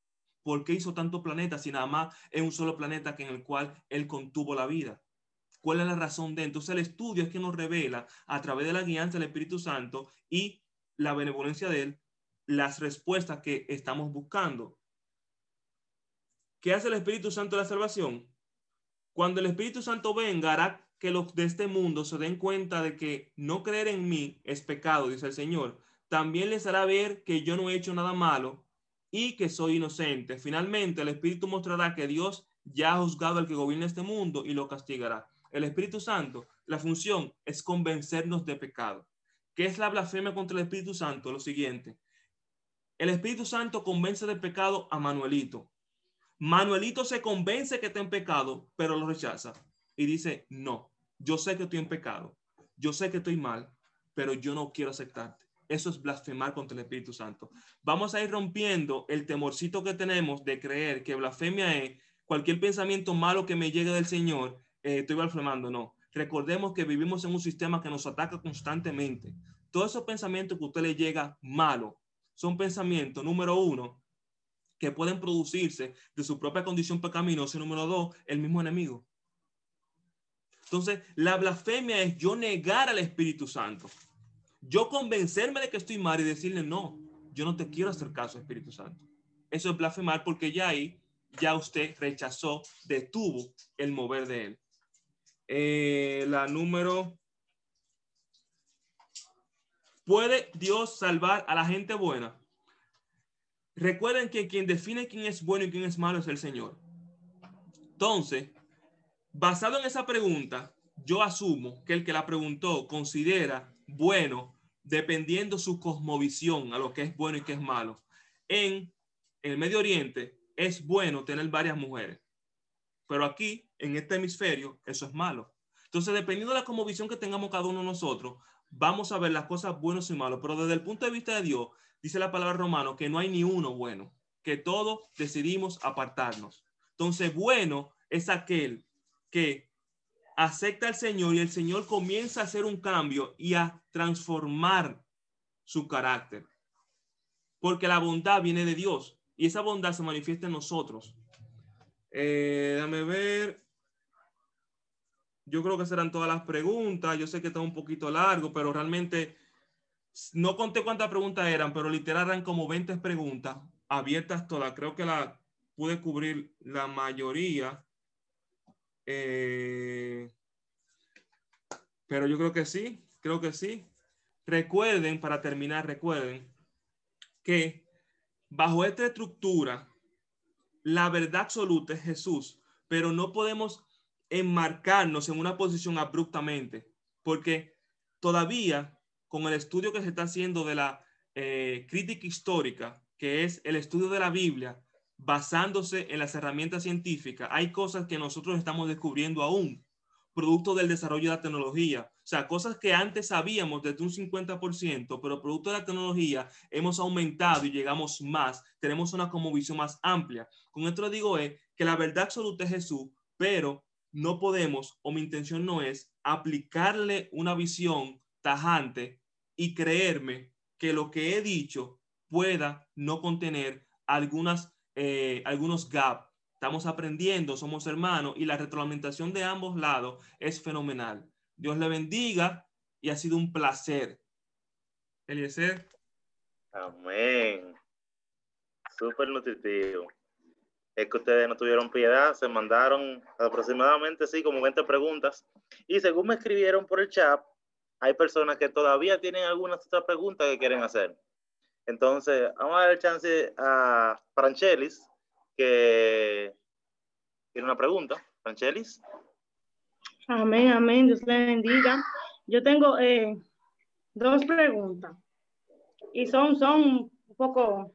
[SPEAKER 2] ¿Por qué hizo tantos planetas si nada más es un solo planeta que en el cual Él contuvo la vida? ¿Cuál es la razón de? Entonces el estudio es que nos revela a través de la guianza del Espíritu Santo y la benevolencia de Él, las respuestas que estamos buscando. ¿Qué hace el Espíritu Santo de la salvación? Cuando el Espíritu Santo venga, hará que los de este mundo se den cuenta de que no creer en mí es pecado, dice el Señor. También les hará ver que yo no he hecho nada malo y que soy inocente. Finalmente, el Espíritu mostrará que Dios ya ha juzgado al que gobierna este mundo y lo castigará. El Espíritu Santo, la función es convencernos de pecado. ¿Qué es la blasfemia contra el Espíritu Santo? Lo siguiente. El Espíritu Santo convence de pecado a Manuelito. Manuelito se convence que está en pecado, pero lo rechaza. Y dice, no, yo sé que estoy en pecado. Yo sé que estoy mal, pero yo no quiero aceptarte. Eso es blasfemar contra el Espíritu Santo. Vamos a ir rompiendo el temorcito que tenemos de creer que blasfemia es cualquier pensamiento malo que me llegue del Señor, eh, estoy blasfemando. No, Recordemos que vivimos en un sistema que nos ataca constantemente. Todos esos pensamientos que a usted le llega malo son pensamientos, número uno, que pueden producirse de su propia condición pecaminosa número dos, el mismo enemigo. Entonces, la blasfemia es yo negar al Espíritu Santo. Yo convencerme de que estoy mal y decirle, no, yo no te quiero hacer caso, Espíritu Santo. Eso es blasfemar porque ya ahí, ya usted rechazó, detuvo el mover de él. Eh, la número. ¿Puede Dios salvar a la gente buena? Recuerden que quien define quién es bueno y quién es malo es el Señor. Entonces, basado en esa pregunta, yo asumo que el que la preguntó considera bueno dependiendo su cosmovisión a lo que es bueno y qué es malo. En el Medio Oriente es bueno tener varias mujeres. Pero aquí, en este hemisferio, eso es malo. Entonces, dependiendo de la como visión que tengamos cada uno de nosotros, vamos a ver las cosas buenas y malas. Pero desde el punto de vista de Dios, dice la palabra romano que no hay ni uno bueno, que todos decidimos apartarnos. Entonces, bueno es aquel que acepta al Señor y el Señor comienza a hacer un cambio y a transformar su carácter. Porque la bondad viene de Dios y esa bondad se manifiesta en nosotros. Eh, dame ver. Yo creo que serán todas las preguntas. Yo sé que está un poquito largo, pero realmente no conté cuántas preguntas eran, pero literal eran como 20 preguntas abiertas todas. Creo que la pude cubrir la mayoría. Eh, pero yo creo que sí, creo que sí. Recuerden, para terminar, recuerden que bajo esta estructura, la verdad absoluta es Jesús, pero no podemos enmarcarnos en una posición abruptamente, porque todavía con el estudio que se está haciendo de la eh, crítica histórica, que es el estudio de la Biblia, basándose en las herramientas científicas, hay cosas que nosotros estamos descubriendo aún, producto del desarrollo de la tecnología. O sea, cosas que antes sabíamos desde un 50%, pero producto de la tecnología hemos aumentado y llegamos más, tenemos una como visión más amplia. Con esto digo es que la verdad absoluta es Jesús, pero no podemos, o mi intención no es, aplicarle una visión tajante y creerme que lo que he dicho pueda no contener algunas, eh, algunos gaps. Estamos aprendiendo, somos hermanos y la retroalimentación de ambos lados es fenomenal. Dios le bendiga y ha sido un placer. Eliezer.
[SPEAKER 3] Amén. Súper nutritivo. Es que ustedes no tuvieron piedad, se mandaron aproximadamente, sí, como 20 preguntas. Y según me escribieron por el chat, hay personas que todavía tienen algunas otras preguntas que quieren hacer. Entonces, vamos a dar el chance a Franchelis, que tiene una pregunta. Franchelis.
[SPEAKER 5] Amén, amén. Dios le bendiga. Yo tengo eh, dos preguntas. Y son, son un poco...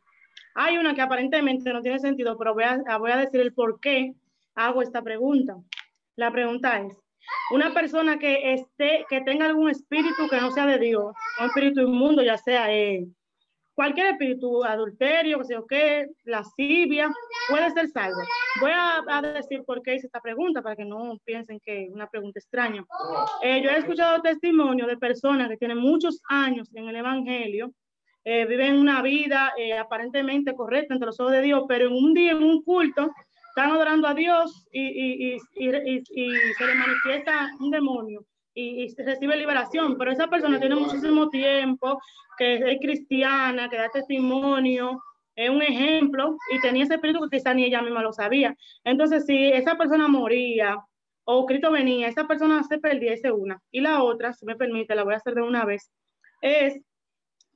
[SPEAKER 5] Hay una que aparentemente no tiene sentido, pero voy a, voy a decir el por qué hago esta pregunta. La pregunta es, una persona que esté, que tenga algún espíritu que no sea de Dios, un espíritu inmundo, ya sea eh, cualquier espíritu, adulterio, que sea qué, lascivia, puede ser salvo. Voy a, decir por qué hice esta pregunta para que no piensen que es una pregunta extraña. Eh, yo he escuchado testimonio de personas que tienen muchos años en el Evangelio, eh, viven una vida aparentemente correcta entre los ojos de Dios, pero en un día, en un culto, están adorando a Dios y, y, y, y, se le manifiesta un demonio y, recibe liberación, pero esa persona tiene muchísimo tiempo, que es cristiana, que da testimonio, es un ejemplo y tenía ese espíritu que quizá ni ella misma lo sabía. Entonces, si esa persona moría o Cristo venía, esa persona se perdiese una. Y la otra, si me permite, la voy a hacer de una vez, es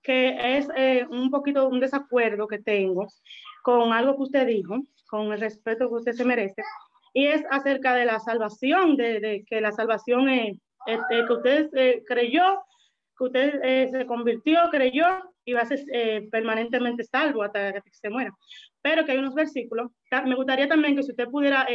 [SPEAKER 5] que es eh, un poquito un desacuerdo que tengo con algo que usted dijo, con el respeto que usted se merece, y es acerca de la salvación, de, que la salvación es, que usted eh, creyó, que usted eh, se convirtió, creyó y va a ser eh, permanentemente salvo hasta que se muera. Pero que hay unos versículos, me gustaría también que si usted pudiera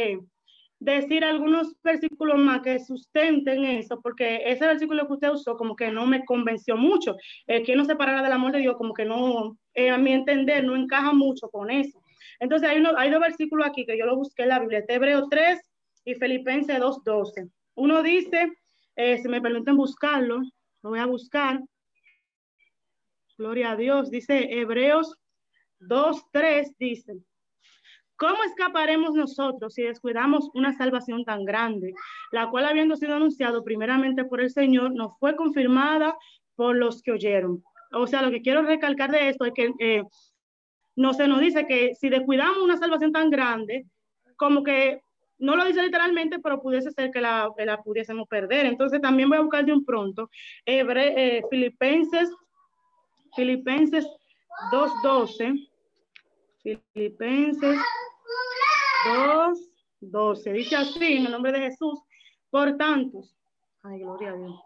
[SPEAKER 5] decir algunos versículos más que sustenten eso, porque ese versículo que usted usó como que no me convenció mucho. que no separara del amor de Dios, como que no, a mi entender, no encaja mucho con eso. Entonces hay, uno, hay dos versículos aquí que yo lo busqué en la Biblia, Hebreo 3 y Filipenses 2.12. Uno dice, eh, si me permiten buscarlo, lo voy a buscar. Gloria a Dios, dice Hebreos 2.3, dice, ¿Cómo escaparemos nosotros si descuidamos una salvación tan grande, la cual habiendo sido anunciado primeramente por el Señor, nos fue confirmada por los que oyeron? O sea, lo que quiero recalcar de esto es que eh, no se nos dice que si descuidamos una salvación tan grande, como que no lo dice literalmente, pero pudiese ser que la, la pudiésemos perder. Entonces también voy a buscar de un pronto eh, Filipenses, Filipenses 2.12, Filipenses 2.12, dice así en el nombre de Jesús, por tantos, ay, gloria a Dios.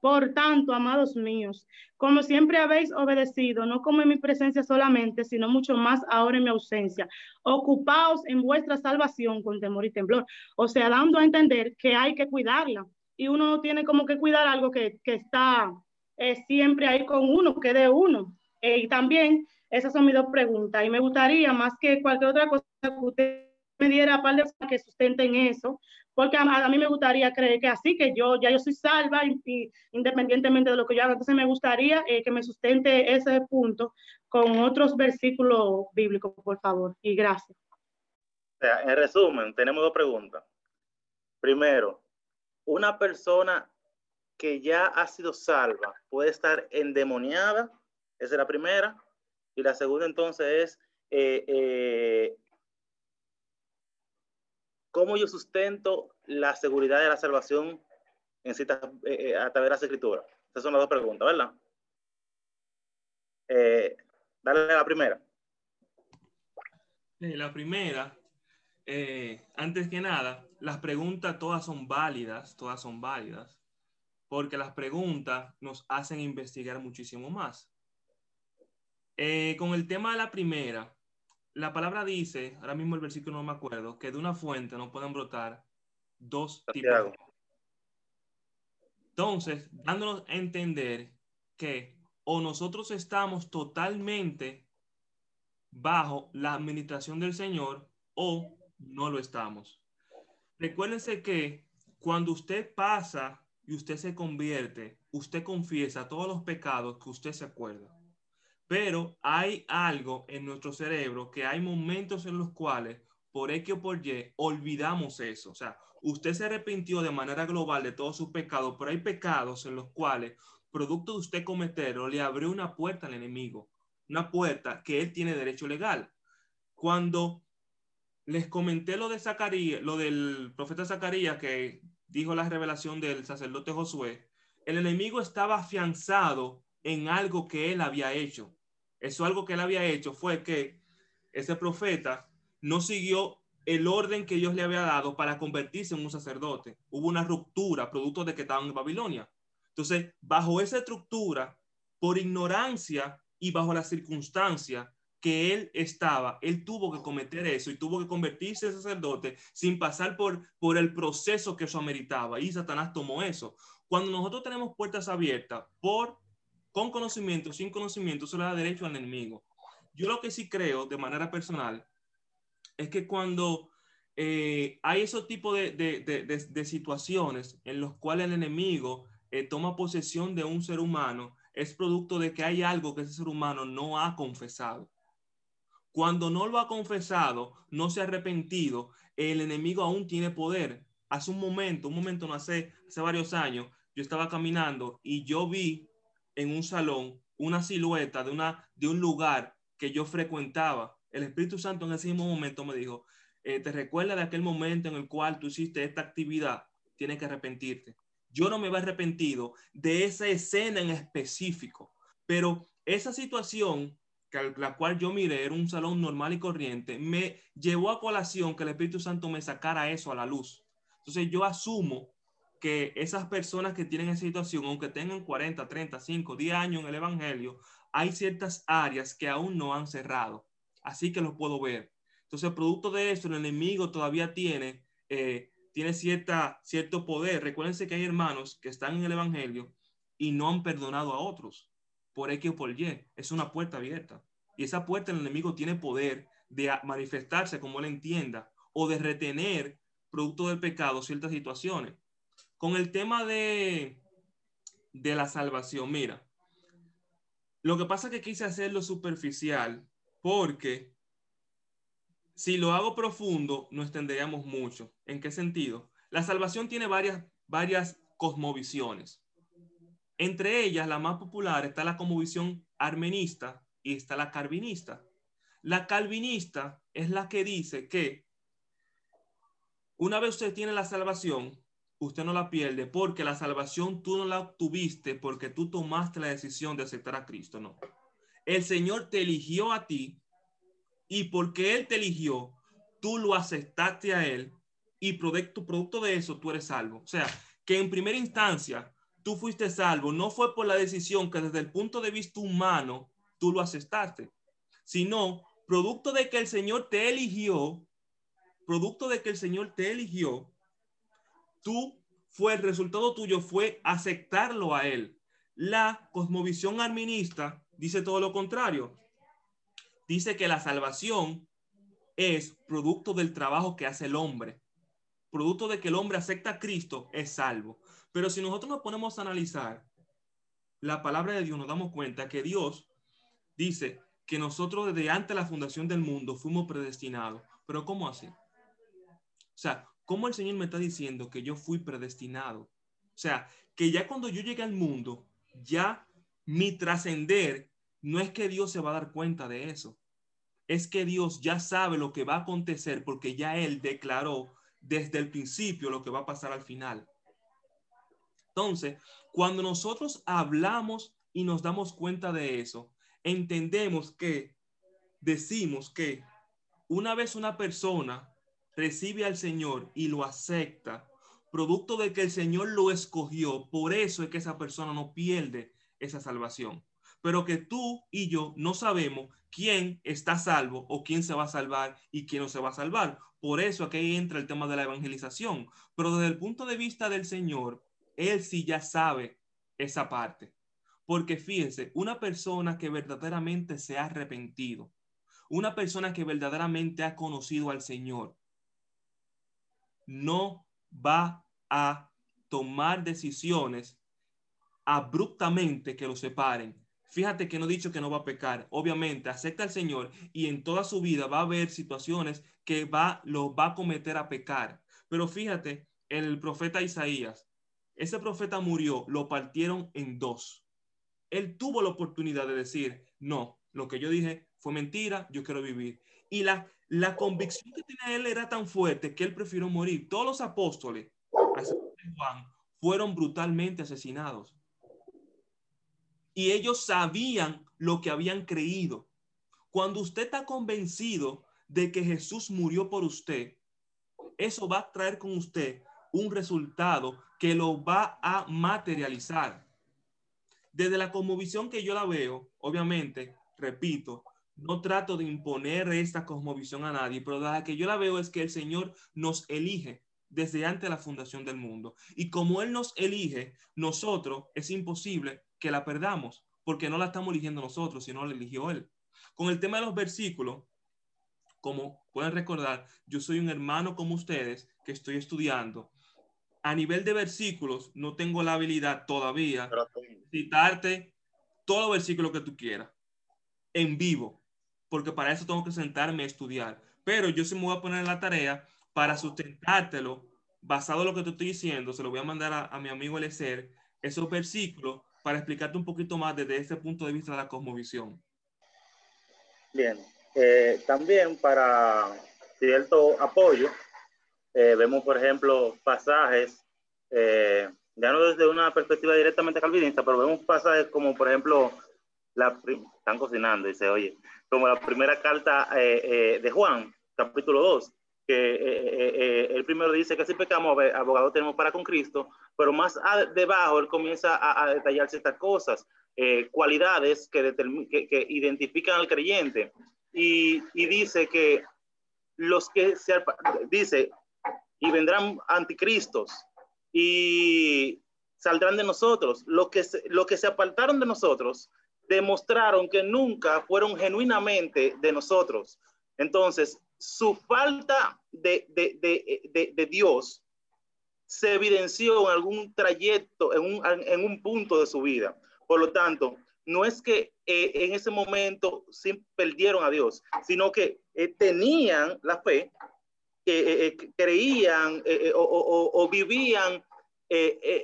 [SPEAKER 5] Por tanto, amados míos, como siempre habéis obedecido, no como en mi presencia solamente, sino mucho más ahora en mi ausencia, ocupaos en vuestra salvación con temor y temblor. O sea, dando a entender que hay que cuidarla. Y uno tiene como que cuidar algo que, está eh, siempre ahí con uno, que de uno. Eh, y también, esas son mis dos preguntas. Y me gustaría, más que cualquier otra cosa, que usted me diera par de que sustenten eso, porque a, mí me gustaría creer que así, que yo ya yo soy salva y, independientemente de lo que yo haga, entonces me gustaría eh, que me sustente ese punto con otros versículos bíblicos, por favor, y gracias.
[SPEAKER 3] en resumen, tenemos dos preguntas. Primero, una persona que ya ha sido salva puede estar endemoniada, esa es la primera, y la segunda entonces es eh, eh, cómo yo sustento la seguridad de la salvación en citas, eh, a través de las escrituras. Esas son las dos preguntas, ¿verdad? dale la primera.
[SPEAKER 2] La primera, antes que nada, las preguntas todas son válidas, todas son válidas, porque las preguntas nos hacen investigar muchísimo más. Con el tema de la primera, la palabra dice, ahora mismo el versículo no me acuerdo, que de una fuente no pueden brotar dos tipos. De... Entonces, dándonos a entender que o nosotros estamos totalmente bajo la administración del Señor o no lo estamos. Recuérdense que cuando usted pasa y usted se convierte, usted confiesa todos los pecados que usted se acuerda. Pero hay algo en nuestro cerebro que hay momentos en los cuales, por X o por Y, olvidamos eso. O sea, usted se arrepintió de manera global de todos sus pecados, pero hay pecados en los cuales, producto de usted cometerlo, le abrió una puerta al enemigo. Una puerta que él tiene derecho legal. Cuando les comenté lo de Zacarías, lo del profeta Zacarías que dijo la revelación del sacerdote Josué, el enemigo estaba afianzado en algo que él había hecho. Eso algo que él había hecho fue que ese profeta no siguió el orden que Dios le había dado para convertirse en un sacerdote. Hubo una ruptura producto de que estaban en Babilonia. Entonces, bajo esa estructura, por ignorancia y bajo la circunstancia que él estaba, él tuvo que cometer eso y tuvo que convertirse en sacerdote sin pasar por, por el proceso que eso ameritaba. Y Satanás tomó eso. Cuando nosotros tenemos puertas abiertas por con conocimiento, sin conocimiento, se le da derecho al enemigo. Yo lo que sí creo de manera personal es que cuando eh, hay ese tipo de, de, de, situaciones en los cuales el enemigo eh, toma posesión de un ser humano, es producto de que hay algo que ese ser humano no ha confesado. Cuando no lo ha confesado, no se ha arrepentido, el enemigo aún tiene poder. Hace un momento, un momento no hace, hace varios años, yo estaba caminando y yo vi en un salón una silueta de, una, de un lugar que yo frecuentaba. El Espíritu Santo en ese mismo momento me dijo, eh, te recuerda de aquel momento en el cual tú hiciste esta actividad, tienes que arrepentirte. Yo no me había arrepentido de esa escena en específico, pero esa situación que la cual yo miré era un salón normal y corriente, me llevó a colación que el Espíritu Santo me sacara eso a la luz. Entonces yo asumo que esas personas que tienen esa situación, aunque tengan 40, 30, 5, 10 años en el Evangelio, hay ciertas áreas que aún no han cerrado. Así que lo puedo ver. Entonces, producto de eso, el enemigo todavía tiene, eh, tiene cierta, cierto poder. Recuérdense que hay hermanos que están en el Evangelio y no han perdonado a otros por X o por Y. Es una puerta abierta. Y esa puerta el enemigo tiene poder de manifestarse como él entienda o de retener, producto del pecado, ciertas situaciones. Con el tema de, de la salvación, mira, lo que pasa es que quise hacerlo superficial porque si lo hago profundo, nos extenderíamos mucho. ¿En qué sentido? La salvación tiene varias, varias cosmovisiones. Entre ellas, la más popular está la cosmovisión armenista y está la calvinista. La calvinista es la que dice que una vez usted tiene la salvación, usted no la pierde porque la salvación tú no la obtuviste porque tú tomaste la decisión de aceptar a Cristo, no. El Señor te eligió a ti y porque Él te eligió, tú lo aceptaste a Él y producto, producto de eso tú eres salvo. O sea, que en primera instancia tú fuiste salvo, no fue por la decisión que desde el punto de vista humano tú lo aceptaste, sino producto de que el Señor te eligió, producto de que el Señor te eligió, tú fue el resultado tuyo fue aceptarlo a él. La cosmovisión arminista dice todo lo contrario. Dice que la salvación es producto del trabajo que hace el hombre. Producto de que el hombre acepta a Cristo, es salvo. Pero si nosotros nos ponemos a analizar la palabra de Dios, nos damos cuenta que Dios dice que nosotros desde antes de la fundación del mundo fuimos predestinados. Pero ¿cómo así? O sea, ¿cómo el Señor me está diciendo que yo fui predestinado? O sea, que ya cuando yo llegue al mundo, ya mi trascender no es que Dios se va a dar cuenta de eso. Es que Dios ya sabe lo que va a acontecer porque ya Él declaró desde el principio lo que va a pasar al final. Entonces, cuando nosotros hablamos y nos damos cuenta de eso, entendemos que decimos que una vez una persona recibe al Señor y lo acepta, producto de que el Señor lo escogió, por eso es que esa persona no pierde esa salvación. Pero que tú y yo no sabemos quién está salvo o quién se va a salvar y quién no se va a salvar. Por eso aquí entra el tema de la evangelización. Pero desde el punto de vista del Señor, Él sí ya sabe esa parte. Porque fíjense, una persona que verdaderamente se ha arrepentido, una persona que verdaderamente ha conocido al Señor, no va a tomar decisiones abruptamente que lo separen. Fíjate que no he dicho que no va a pecar. Obviamente, acepta al Señor y en toda su vida va a haber situaciones que va, lo va a cometer a pecar. Pero fíjate, el profeta Isaías, ese profeta murió, lo partieron en dos. Él tuvo la oportunidad de decir, no, lo que yo dije fue mentira, yo quiero vivir. Y la, la convicción que tenía él era tan fuerte que él prefirió morir. Todos los apóstoles, Juan, fueron brutalmente asesinados. Y ellos sabían lo que habían creído. Cuando usted está convencido de que Jesús murió por usted, eso va a traer con usted un resultado que lo va a materializar. Desde la cosmovisión que yo la veo, obviamente, repito, no trato de imponer esta cosmovisión a nadie, pero la que yo la veo es que el Señor nos elige desde antes de la fundación del mundo. Y como Él nos elige, nosotros es imposible que la perdamos, porque no la estamos eligiendo nosotros, sino la eligió Él. Con el tema de los versículos, como pueden recordar, yo soy un hermano como ustedes que estoy estudiando. A nivel de versículos, no tengo la habilidad todavía de citarte todo versículo que tú quieras en vivo, porque para eso tengo que sentarme a estudiar. Pero yo se me voy a poner en la tarea para sustentártelo, basado en lo que te estoy diciendo, se lo voy a mandar a, mi amigo Elecer, esos versículos para explicarte un poquito más desde ese punto de vista de la cosmovisión.
[SPEAKER 3] Bien, eh, también para cierto apoyo, eh, vemos, por ejemplo, pasajes, eh, ya no desde una perspectiva directamente calvinista, pero vemos pasajes como, por ejemplo, la están cocinando, dice, oye, como la primera carta de Juan, capítulo 2, que eh, eh, eh, el primero dice que si pecamos, abogado tenemos para con Cristo, pero más debajo él comienza a, a detallar ciertas cosas, cualidades que, que, identifican al creyente. Y, y, dice que los que se, dice, y vendrán anticristos y saldrán de nosotros. Los que, se, que se apartaron de nosotros demostraron que nunca fueron genuinamente de nosotros. Entonces, su falta de, de, Dios se evidenció en algún trayecto, en un, en un, punto de su vida. Por lo tanto, no es que eh, en ese momento sí perdieron a Dios, sino que eh, tenían la fe, eh, creían o, o, o, vivían,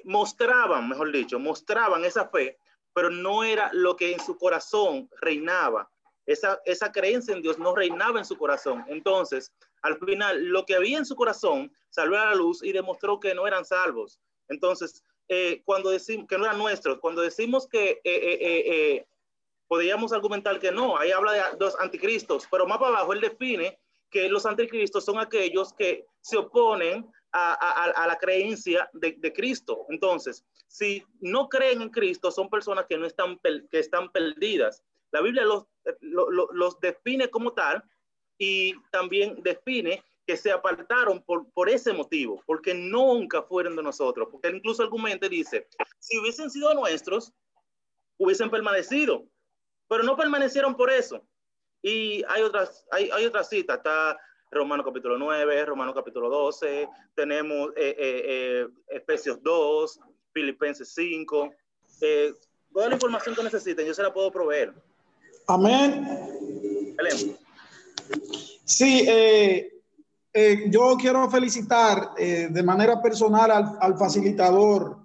[SPEAKER 3] mostraban, mejor dicho, mostraban esa fe, pero no era lo que en su corazón reinaba esa, esa creencia en Dios no reinaba en su corazón. Entonces, al final, lo que había en su corazón salió a la luz y demostró que no eran salvos. Entonces, eh, cuando decimos que no eran nuestros, cuando decimos que eh, eh, podríamos argumentar que no, ahí habla de dos anticristos, pero más para abajo él define que los anticristos son aquellos que se oponen a, a, la creencia de, de, Cristo. Entonces, si no creen en Cristo, son personas que no están, que están perdidas. La Biblia los, los define como tal y también define que se apartaron por, por ese motivo, porque nunca fueron de nosotros, porque incluso argumenta dice, si hubiesen sido nuestros, hubiesen permanecido, pero no permanecieron por eso. Y hay otras, hay, hay otras citas, está Romano capítulo 9, Romano capítulo 12, tenemos eh, eh, eh, Efesios 2, Filipenses 5. toda la información que necesiten, yo se la puedo proveer.
[SPEAKER 4] Amén. Sí, yo quiero felicitar de manera personal al, al facilitador.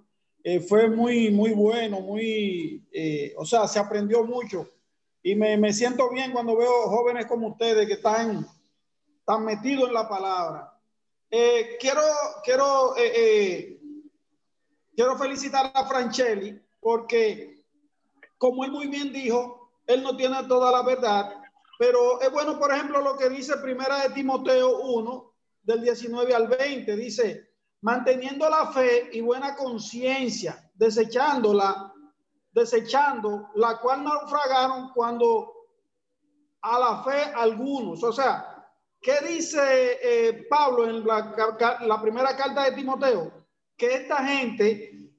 [SPEAKER 4] fue muy, muy bueno, muy, o sea, se aprendió mucho. Y me, me siento bien cuando veo jóvenes como ustedes que están tan metido en la palabra. Eh, quiero, quiero, eh, eh, quiero felicitar a Franchelli porque, como él muy bien dijo, él no tiene toda la verdad, pero es bueno, por ejemplo, lo que dice Primera de Timoteo 1, del 19 al 20, dice, manteniendo la fe y buena conciencia, desechándola, desechando la cual naufragaron cuando a la fe algunos, o sea, ¿Qué dice eh, Pablo en la, primera carta de Timoteo? Que esta gente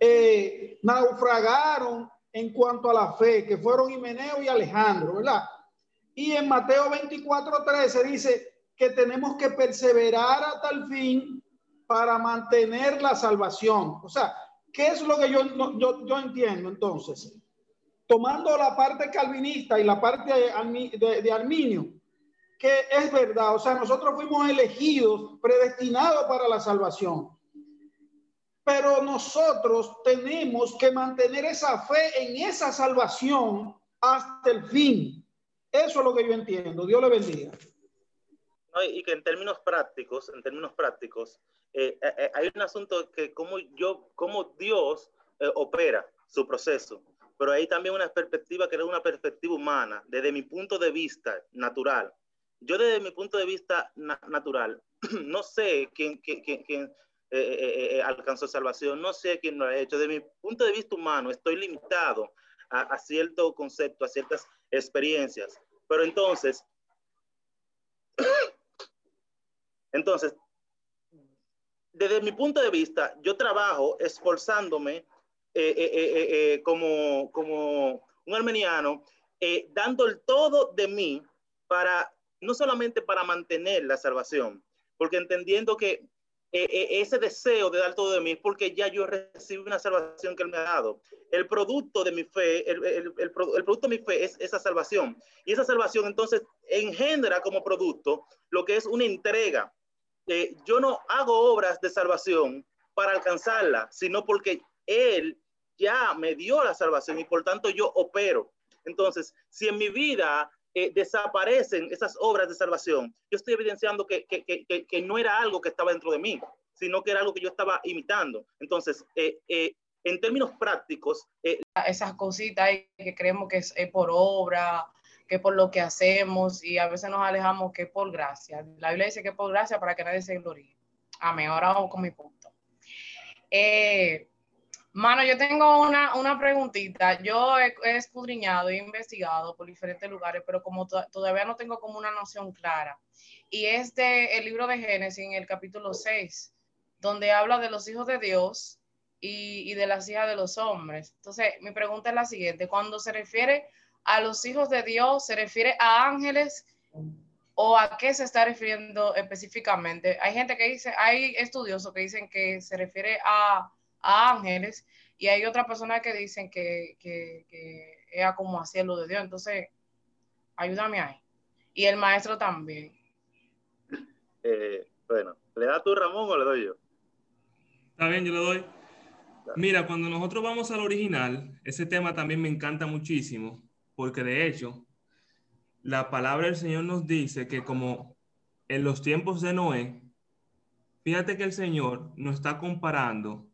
[SPEAKER 4] eh, naufragaron en cuanto a la fe, que fueron Himeneo y Alejandro, ¿verdad? Y en Mateo 24, 13 dice que tenemos que perseverar hasta el fin para mantener la salvación. O sea, ¿qué es lo que yo, yo, yo entiendo entonces? Tomando la parte calvinista y la parte de, de Arminio, que es verdad, o sea, nosotros fuimos elegidos, predestinados para la salvación. Pero nosotros tenemos que mantener esa fe en esa salvación hasta el fin. Eso es lo que yo entiendo. Dios le bendiga.
[SPEAKER 3] y que en términos prácticos, en términos prácticos, eh, eh, eh, hay un asunto que como yo, como Dios opera su proceso, pero hay también una perspectiva que es una perspectiva humana, desde mi punto de vista natural yo desde mi punto de vista natural, no sé quién, quién, quién, eh, eh, eh, alcanzó salvación, no sé quién lo ha hecho. Desde mi punto de vista humano, estoy limitado a, a cierto concepto, a ciertas experiencias. Pero entonces, entonces, desde mi punto de vista, yo trabajo esforzándome como, como un armeniano, dando el todo de mí para no solamente para mantener la salvación, porque entendiendo que eh, eh, ese deseo de dar todo de mí es porque ya yo recibí una salvación que Él me ha dado. El producto de mi fe, el, producto de mi fe es esa salvación. Y esa salvación entonces engendra como producto lo que es una entrega. Eh, yo no hago obras de salvación para alcanzarla, sino porque Él ya me dio la salvación y por tanto yo opero. Entonces, si en mi vida eh, desaparecen esas obras de salvación, yo estoy evidenciando que, que, que, que, no era algo que estaba dentro de mí, sino que era algo que yo estaba imitando. Entonces, eh, eh, en términos prácticos...
[SPEAKER 6] Esas cositas que creemos que es, por obra, que por lo que hacemos y a veces nos alejamos que por gracia. La Biblia dice que por gracia para que nadie se gloríe. Amén. Ahora vamos con mi punto. Eh, Mano, yo tengo una, una preguntita. Yo he, escudriñado, he investigado por diferentes lugares, pero como todavía no tengo como una noción clara. Y es de el libro de Génesis en el capítulo 6, donde habla de los hijos de Dios y, y de las hijas de los hombres. Entonces, mi pregunta es la siguiente. Cuando se refiere a los hijos de Dios, ¿se refiere a ángeles o a qué se está refiriendo específicamente? Hay gente que dice, hay estudiosos que dicen que se refiere a a ángeles y hay otra persona que dicen que, que, que era como hacia lo de Dios. Entonces, ayúdame ahí. Y el maestro también.
[SPEAKER 3] Eh, bueno, ¿le das tú Ramón o le doy yo?
[SPEAKER 2] Está bien, yo le doy. Mira, cuando nosotros vamos al original, ese tema también me encanta muchísimo, porque de hecho, la palabra del Señor nos dice que como en los tiempos de Noé, fíjate que el Señor nos está comparando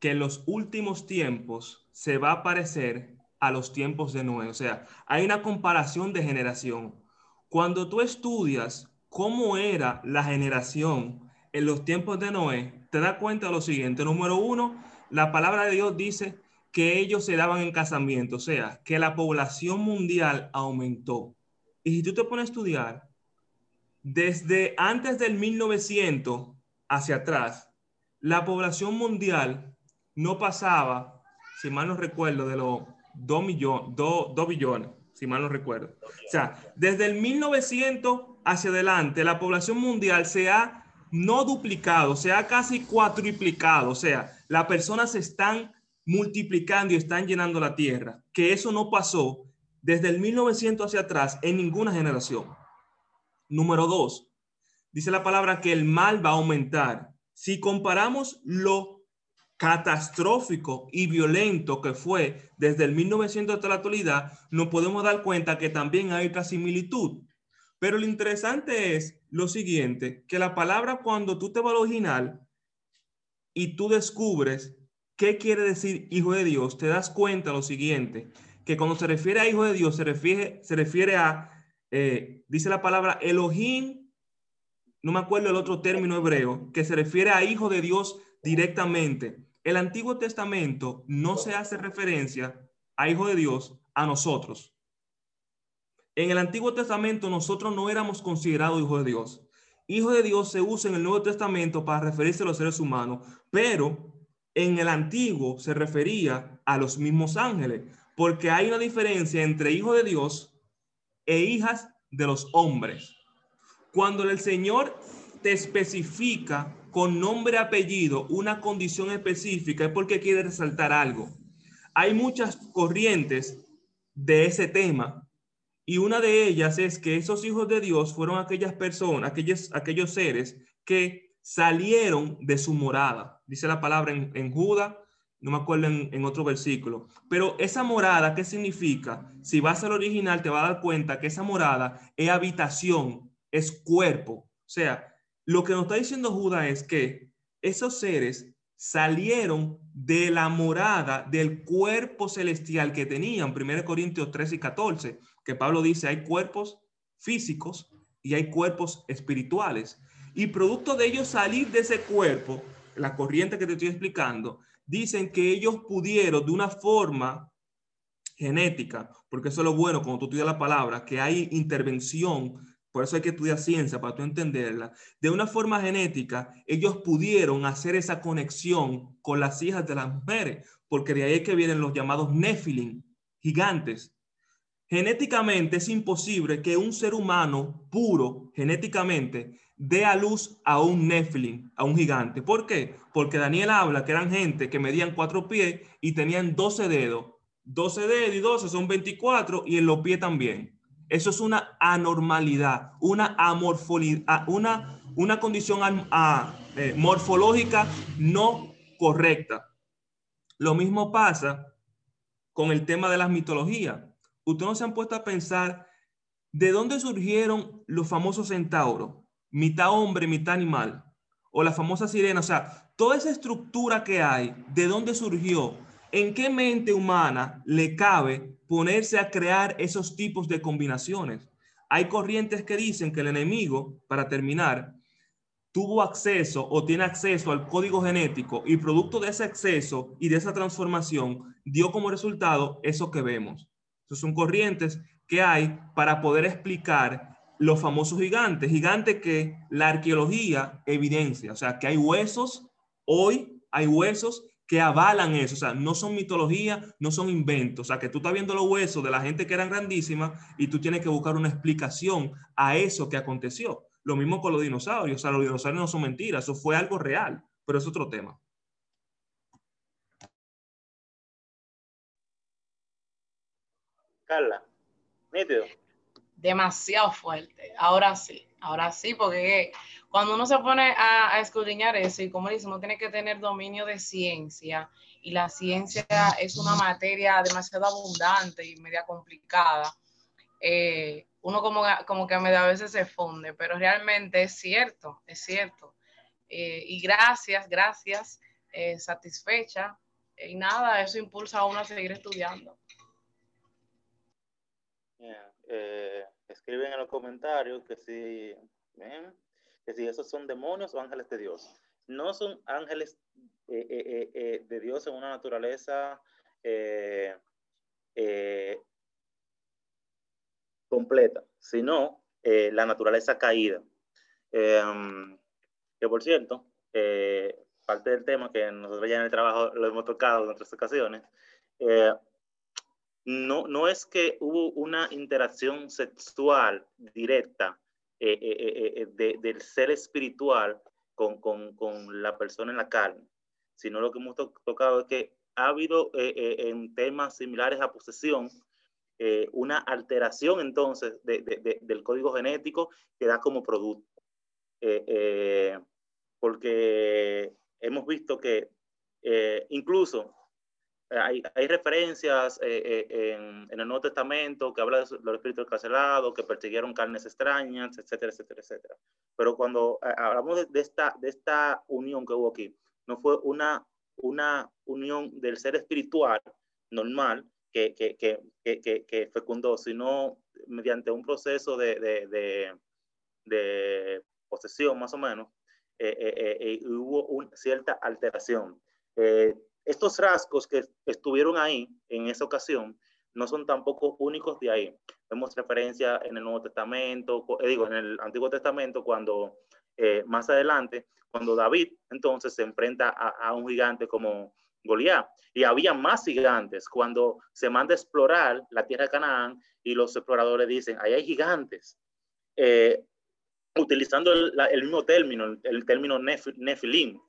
[SPEAKER 2] que en los últimos tiempos se va a parecer a los tiempos de Noé. O sea, hay una comparación de generación. Cuando tú estudias cómo era la generación en los tiempos de Noé, te das cuenta de lo siguiente. Número uno, la palabra de Dios dice que ellos se daban en casamiento, o sea, que la población mundial aumentó. Y si tú te pones a estudiar, desde antes del 1900 hacia atrás, la población mundial no pasaba, si mal no recuerdo, de los 2 millones, 2, billones. O si mal no recuerdo. O sea, desde el 1900 hacia adelante, la población mundial se ha no duplicado, se ha casi cuatriplicado. O sea, las personas se están multiplicando y están llenando la tierra. Que eso no pasó desde el 1900 hacia atrás en ninguna generación. Número dos, dice la palabra que el mal va a aumentar. Si comparamos lo catastrófico y violento que fue desde el 1900 hasta la actualidad, nos podemos dar cuenta que también hay otra similitud. Pero lo interesante es lo siguiente, que la palabra cuando tú te vas al original y tú descubres qué quiere decir hijo de Dios, te das cuenta lo siguiente, que cuando se refiere a hijo de Dios, se refiere, se refiere a, eh, dice la palabra Elohim, no me acuerdo el otro término hebreo, que se refiere a hijo de Dios directamente. El Antiguo Testamento no se hace referencia a hijo de Dios a nosotros. En el Antiguo Testamento nosotros no éramos considerados hijos de Dios. Hijo de Dios se usa en el Nuevo Testamento para referirse a los seres humanos, pero en el Antiguo se refería a los mismos ángeles, porque hay una diferencia entre hijo de Dios e hijas de los hombres. Cuando el Señor te especifica con nombre apellido una condición específica es porque quiere resaltar algo. Hay muchas corrientes de ese tema y una de ellas es que esos hijos de Dios fueron aquellas personas, aquellos, aquellos seres que salieron de su morada. Dice la palabra en, en Judas no me acuerdo en, otro versículo, pero esa morada, ¿qué significa? Si vas al original, te vas a dar cuenta que esa morada es habitación, es cuerpo. O sea, lo que nos está diciendo Judas es que esos seres salieron de la morada del cuerpo celestial que tenían, 1 Corintios 13 y 14, que Pablo dice, hay cuerpos físicos y hay cuerpos espirituales. Y producto de ellos salir de ese cuerpo, la corriente que te estoy explicando, dicen que ellos pudieron de una forma genética, porque eso es lo bueno cuando tú estudias la palabra, que hay intervención, por eso hay que estudiar ciencia para tú entenderla, de una forma genética, ellos pudieron hacer esa conexión con las hijas de las mujeres, porque de ahí es que vienen los llamados Nephilim, gigantes. Genéticamente es imposible que un ser humano puro, genéticamente, dé a luz a un Nephilim, a un gigante. ¿Por qué? Porque Daniel habla que eran gente que medían cuatro pies y tenían 12 dedos. 12 dedos y 12 son 24 y en los pies también. Eso es una anormalidad, una una, una condición eh, morfológica no correcta. Lo mismo pasa con el tema de las mitologías. Ustedes no se han puesto a pensar de dónde surgieron los famosos centauros mitad hombre, mitad animal, o la famosa sirena, o sea, toda esa estructura que hay, ¿de dónde surgió? ¿En qué mente humana le cabe ponerse a crear esos tipos de combinaciones? Hay corrientes que dicen que el enemigo, para terminar, tuvo acceso o tiene acceso al código genético y producto de ese acceso y de esa transformación dio como resultado eso que vemos. Esas son corrientes que hay para poder explicar los famosos gigantes, gigantes que la arqueología evidencia, o sea, que hay huesos, hoy hay huesos que avalan eso, o sea, no son mitología, no son inventos, o sea, que tú estás viendo los huesos de la gente que eran grandísimas y tú tienes que buscar una explicación a eso que aconteció. Lo mismo con los dinosaurios, o sea, los dinosaurios no son mentiras, eso fue algo real, pero es otro tema.
[SPEAKER 3] Carla, nítido
[SPEAKER 6] demasiado fuerte. Ahora sí, ahora sí, porque cuando uno se pone a, escudriñar eso, y como dice, uno tiene que tener dominio de ciencia, y la ciencia es una materia demasiado abundante y media complicada, eh, uno como, como que a veces se funde, pero realmente es cierto, es cierto. Eh, y gracias, gracias, eh, satisfecha. Y nada, eso impulsa a uno a seguir estudiando.
[SPEAKER 3] Eh, escriben en los comentarios que si, que si esos son demonios o ángeles de Dios. No son ángeles eh, eh, de Dios en una naturaleza completa, sino la naturaleza caída. Em, que por cierto, parte del tema que nosotros ya en el trabajo lo hemos tocado en otras ocasiones, no, no es que hubo una interacción sexual directa eh, eh, eh, del ser espiritual con, con, con, la persona en la carne, sino lo que hemos tocado es que ha habido en temas similares a posesión una alteración entonces de, de, del código genético que da como producto. porque hemos visto que incluso hay, hay referencias eh, eh, en, en, el Nuevo Testamento que habla de los espíritus carcelados, que persiguieron carnes extrañas, etcétera, etcétera, etcétera. Pero cuando eh, hablamos de, esta, de esta unión que hubo aquí, no fue una, una unión del ser espiritual normal que, que, que, que, fecundó, sino mediante un proceso de, de, de, de posesión, más o menos, hubo una cierta alteración. Estos rasgos que estuvieron ahí en esa ocasión no son tampoco únicos de ahí. Vemos referencia en el Nuevo Testamento, eh, digo, en el Antiguo Testamento, cuando eh, más adelante, cuando David entonces se enfrenta a, un gigante como Goliat. Y había más gigantes cuando se manda a explorar la tierra de Canaán y los exploradores dicen, ahí hay gigantes. Eh, utilizando el, mismo término, el término Nefilim,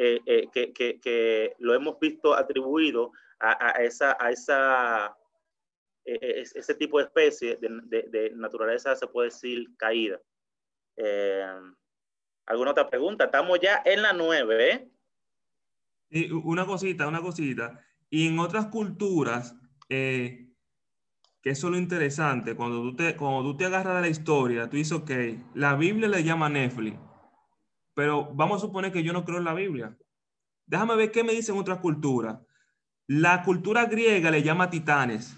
[SPEAKER 3] eh, eh, que, que, que, lo hemos visto atribuido a, a esa, a esa e, ese tipo de especie de, de, naturaleza se puede decir caída. Eh, ¿Alguna otra pregunta? Estamos ya en la nueve. ¿eh?
[SPEAKER 2] Y una cosita, una cosita. Y en otras culturas, que eso es lo interesante, cuando tú, te, cuando tú te agarras de la historia, tú dices, ok, la Biblia le llama Netflix pero vamos a suponer que yo no creo en la Biblia. Déjame ver qué me dicen otras culturas. La cultura griega le llama titanes.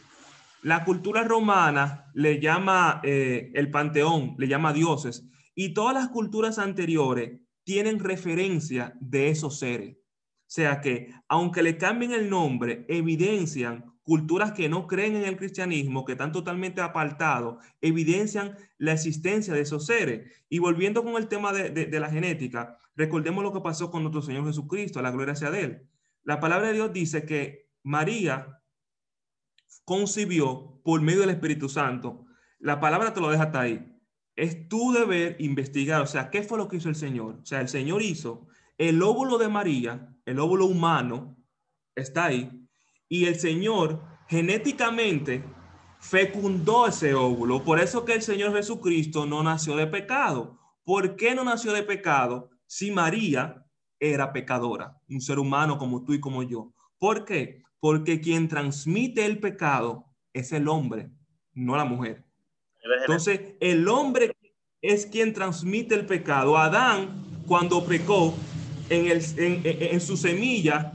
[SPEAKER 2] La cultura romana le llama eh, el panteón, le llama dioses. Y todas las culturas anteriores tienen referencia de esos seres. O sea que, aunque le cambien el nombre, evidencian culturas que no creen en el cristianismo, que están totalmente apartados, evidencian la existencia de esos seres. Y volviendo con el tema de, la genética, recordemos lo que pasó con nuestro Señor Jesucristo, la gloria sea de Él. La palabra de Dios dice que María concibió por medio del Espíritu Santo. La palabra te lo deja hasta ahí. Es tu deber investigar, o sea, ¿qué fue lo que hizo el Señor? O sea, el Señor hizo el óvulo de María, el óvulo humano, está ahí, y el Señor genéticamente fecundó ese óvulo. Por eso que el Señor Jesucristo no nació de pecado. ¿Por qué no nació de pecado si María era pecadora, un ser humano como tú y como yo? ¿Por qué? Porque quien transmite el pecado es el hombre, no la mujer. Entonces, el hombre es quien transmite el pecado. Adán, cuando pecó, en, el, en, en su semilla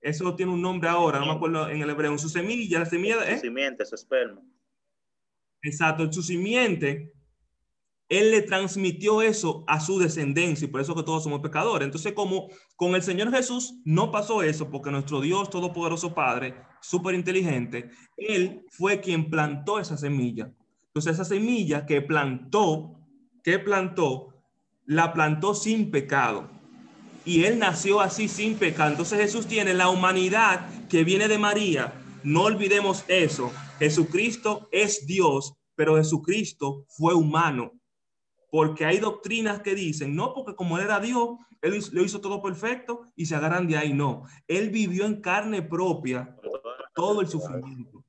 [SPEAKER 2] eso tiene un nombre ahora, no me acuerdo en el hebreo, en su semilla, la semilla
[SPEAKER 3] de... Su simiente, su esperma.
[SPEAKER 2] Exacto, en su simiente, él le transmitió eso a su descendencia y por eso que todos somos pecadores. Entonces, como con el Señor Jesús no pasó eso, porque nuestro Dios Todopoderoso Padre, súper inteligente, Él fue quien plantó esa semilla. Entonces, esa semilla que plantó, que plantó, la plantó sin pecado y él nació así sin pecado. Entonces Jesús tiene la humanidad que viene de María. No olvidemos eso. Jesucristo es Dios, pero Jesucristo fue humano. Porque hay doctrinas que dicen, no, porque como era Dios, él lo hizo todo perfecto y se agarran de ahí. No, él vivió en carne propia todo el sufrimiento.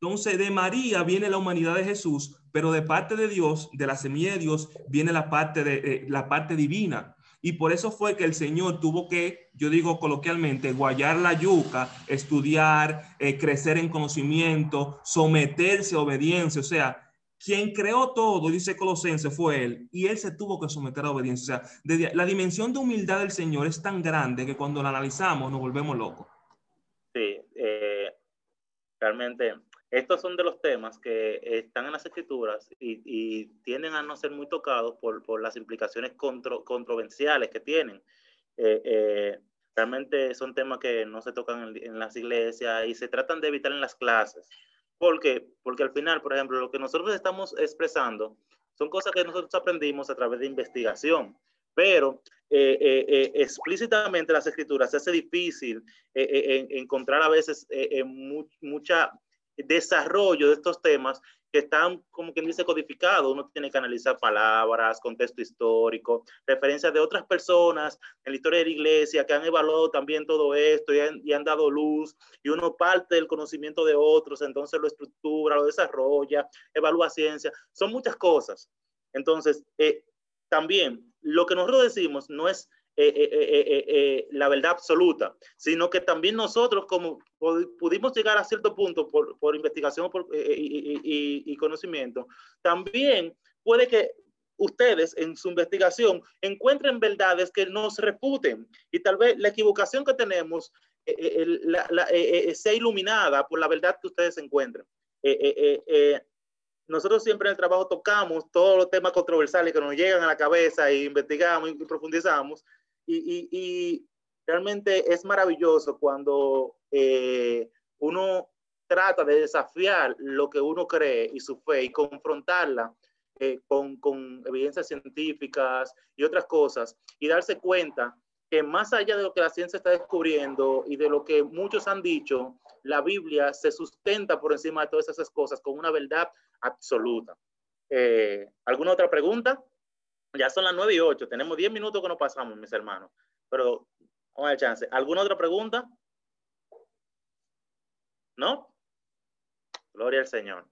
[SPEAKER 2] Entonces de María viene la humanidad de Jesús, pero de parte de Dios, de la semilla de Dios, viene la parte, de, eh, la parte divina. Y por eso fue que el Señor tuvo que, yo digo coloquialmente, guayar la yuca, estudiar, eh, crecer en conocimiento, someterse a obediencia. O sea, quien creó todo, dice Colosense, fue Él. Y Él se tuvo que someter a obediencia. O sea, la dimensión de humildad del Señor es tan grande que cuando la analizamos nos volvemos locos.
[SPEAKER 3] Sí, eh, realmente estos son de los temas que están en las escrituras y, tienden a no ser muy tocados por, por las implicaciones controversiales que tienen. Eh, eh, realmente son temas que no se tocan en, las iglesias y se tratan de evitar en las clases. ¿Por qué? Porque al final, por ejemplo, lo que nosotros estamos expresando son cosas que nosotros aprendimos a través de investigación, pero eh, explícitamente las escrituras se hace difícil encontrar a veces mucha desarrollo de estos temas que están, como quien dice, codificados. Uno tiene que analizar palabras, contexto histórico, referencias de otras personas en la historia de la iglesia que han evaluado también todo esto y han, dado luz, y uno parte del conocimiento de otros, entonces lo estructura, lo desarrolla, evalúa ciencia. Son muchas cosas. Entonces, eh, también lo que nosotros decimos no es eh, eh, eh, la verdad absoluta, sino que también nosotros como pudimos llegar a cierto punto por, por investigación y, conocimiento, también puede que ustedes en su investigación encuentren verdades que nos reputen y tal vez la equivocación que tenemos la, la, sea iluminada por la verdad que ustedes encuentren. nosotros siempre en el trabajo tocamos todos los temas controversiales que nos llegan a la cabeza e investigamos y profundizamos, y, realmente es maravilloso cuando eh, uno trata de desafiar lo que uno cree y su fe y confrontarla eh, con, con, evidencias científicas y otras cosas y darse cuenta que más allá de lo que la ciencia está descubriendo y de lo que muchos han dicho, la Biblia se sustenta por encima de todas esas cosas con una verdad absoluta. Eh, ¿Alguna otra pregunta? Ya son las 9 y 8. Tenemos 10 minutos que nos pasamos, mis hermanos. Pero vamos a chance. ¿Alguna otra pregunta? ¿No? Gloria al Señor.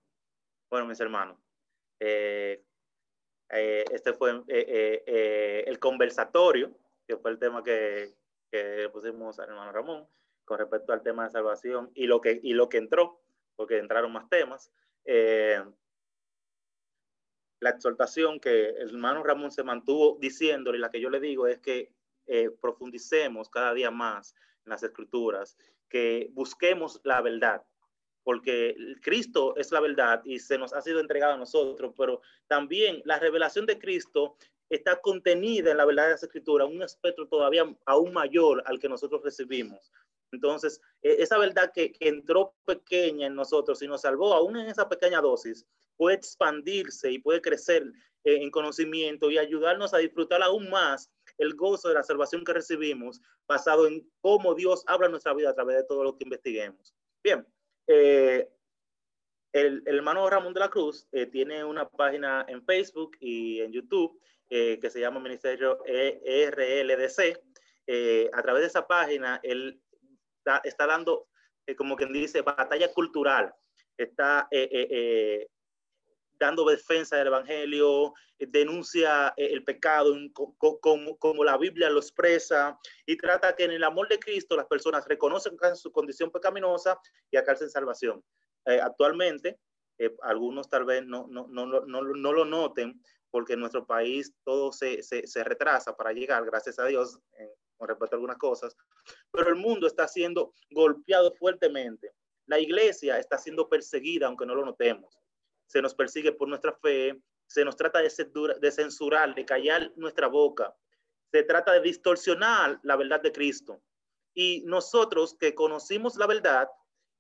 [SPEAKER 3] Bueno, mis hermanos. Eh, eh, este fue eh, el conversatorio, que fue el tema que, que pusimos al hermano Ramón con respecto al tema de salvación y lo que, y lo que entró, porque entraron más temas la exhortación que el hermano Ramón se mantuvo diciéndole, la que yo le digo es que eh, profundicemos cada día más en las escrituras, que busquemos la verdad, porque Cristo es la verdad y se nos ha sido entregado a nosotros, pero también la revelación de Cristo está contenida en la verdad de las escrituras, un espectro todavía aún mayor al que nosotros recibimos. Entonces, e, esa verdad que, que entró pequeña en nosotros y nos salvó aún en esa pequeña dosis, puede expandirse y puede crecer eh, en conocimiento y ayudarnos a disfrutar aún más el gozo de la salvación que recibimos basado en cómo Dios habla nuestra vida a través de todo lo que investiguemos. Bien, eh, el, hermano Ramón de la Cruz eh, tiene una página en Facebook y en YouTube que se llama Ministerio ERLDC. a través de esa página, él está dando, como quien dice, batalla cultural. Está dando defensa del Evangelio, eh, denuncia eh, el pecado como, como, la Biblia lo expresa y trata que en el amor de Cristo las personas reconocen su condición pecaminosa y alcancen salvación. Eh, actualmente, algunos tal vez no, no, no, no, no lo noten porque en nuestro país todo se, se, se retrasa para llegar, gracias a Dios, con respecto a algunas cosas, pero el mundo está siendo golpeado fuertemente. La iglesia está siendo perseguida, aunque no lo notemos se nos persigue por nuestra fe, se nos trata de, censurar, de callar nuestra boca, se trata de distorsionar la verdad de Cristo. Y nosotros que conocimos la verdad,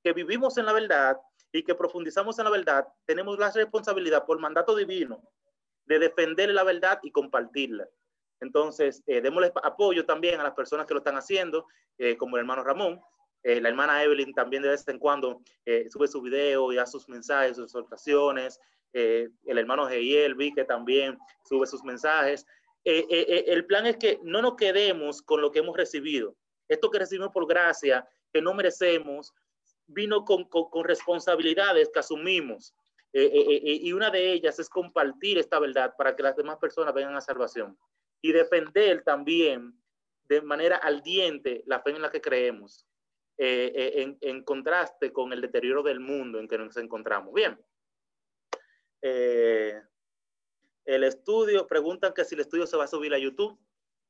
[SPEAKER 3] que vivimos en la verdad y que profundizamos en la verdad, tenemos la responsabilidad por mandato divino de defender la verdad y compartirla. Entonces, eh, démosle apoyo también a las personas que lo están haciendo, eh, como el hermano Ramón, eh, la hermana Evelyn también de vez en cuando eh, sube su video y da sus mensajes, sus exhortaciones. Eh, el hermano Geiel vi que también sube sus mensajes. el plan es que no nos quedemos con lo que hemos recibido. Esto que recibimos por gracia, que no merecemos, vino con, con, con responsabilidades que asumimos. y una de ellas es compartir esta verdad para que las demás personas vengan a salvación. Y defender también de manera ardiente la fe en la que creemos. Eh, eh, en, contraste con el deterioro del mundo en que nos encontramos. Bien. Eh, el estudio, preguntan que si el estudio se va a subir a YouTube.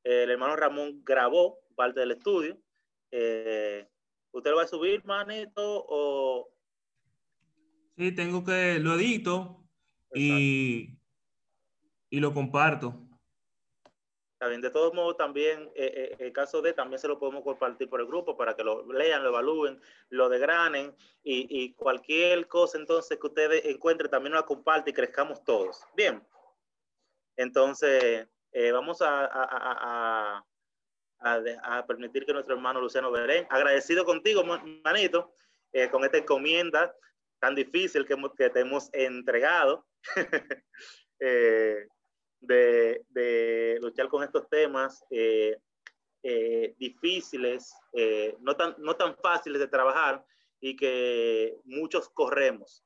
[SPEAKER 3] el hermano Ramón grabó parte del estudio. ¿Usted lo va a subir, manito? O...
[SPEAKER 7] Sí, tengo que, lo edito y, y lo comparto.
[SPEAKER 3] De todos modos, también, eh, eh, el caso de, también se lo podemos compartir por el grupo para que lo lean, lo evalúen, lo degranen y, cualquier cosa entonces que ustedes encuentren también lo compartan y crezcamos todos. Bien. Entonces, eh, vamos a, a, permitir que nuestro hermano Luciano Berén, agradecido contigo, manito, con esta encomienda tan difícil que, que te hemos entregado eh, de, luchar con estos temas eh, eh, difíciles, no, tan, no tan fáciles de trabajar y que muchos corremos.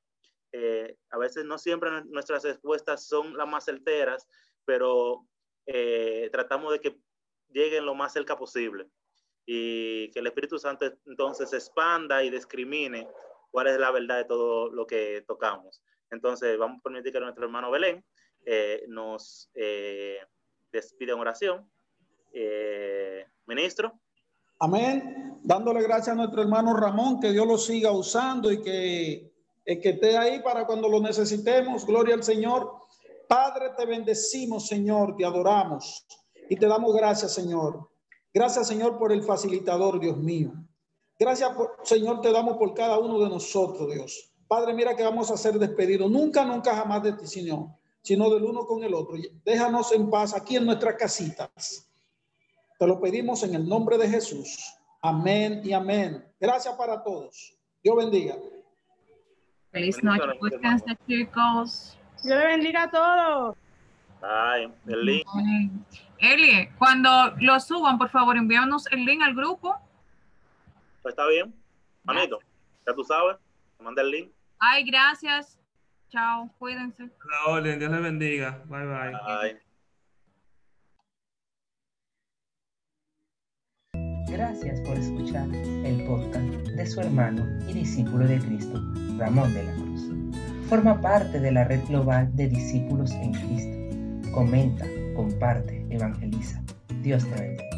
[SPEAKER 3] a veces no siempre nuestras respuestas son las más certeras, pero tratamos de que lleguen lo más cerca posible y que el Espíritu Santo entonces expanda y discrimine cuál es la verdad de todo lo que tocamos. Entonces, vamos a permitir que nuestro hermano Belén eh, nos eh, despide en oración. Eh, ministro.
[SPEAKER 4] Amén. Dándole gracias a nuestro hermano Ramón, que Dios lo siga usando y que, que esté ahí para cuando lo necesitemos. Gloria al Señor. Padre, te bendecimos, Señor, te adoramos y te damos gracias, Señor. Gracias, Señor, por el facilitador, Dios mío. Gracias, Señor, te damos por cada uno de nosotros, Dios. Padre, mira que vamos a ser despedidos. Nunca, nunca jamás de ti, Señor, sino del uno con el otro. Déjanos en paz aquí en nuestras casitas. Te lo pedimos en el nombre de Jesús. Amén y amén. Gracias para todos. Dios bendiga.
[SPEAKER 6] Feliz noche, chicos.
[SPEAKER 5] Dios bendiga a todos.
[SPEAKER 3] Ay, el link.
[SPEAKER 6] Elie, cuando lo suban, por favor, envíanos el link al grupo
[SPEAKER 3] pues está bien. Manito, ya tú sabes, te manda el link.
[SPEAKER 6] Ay, gracias. Chao, cuídense.
[SPEAKER 7] La orden, Dios les bendiga. Bye, bye. Bye.
[SPEAKER 1] Gracias por escuchar el podcast de su hermano y discípulo de Cristo, Ramón de la Cruz. Forma parte de la red global de discípulos en Cristo. Comenta, comparte, evangeliza. Dios te bendiga.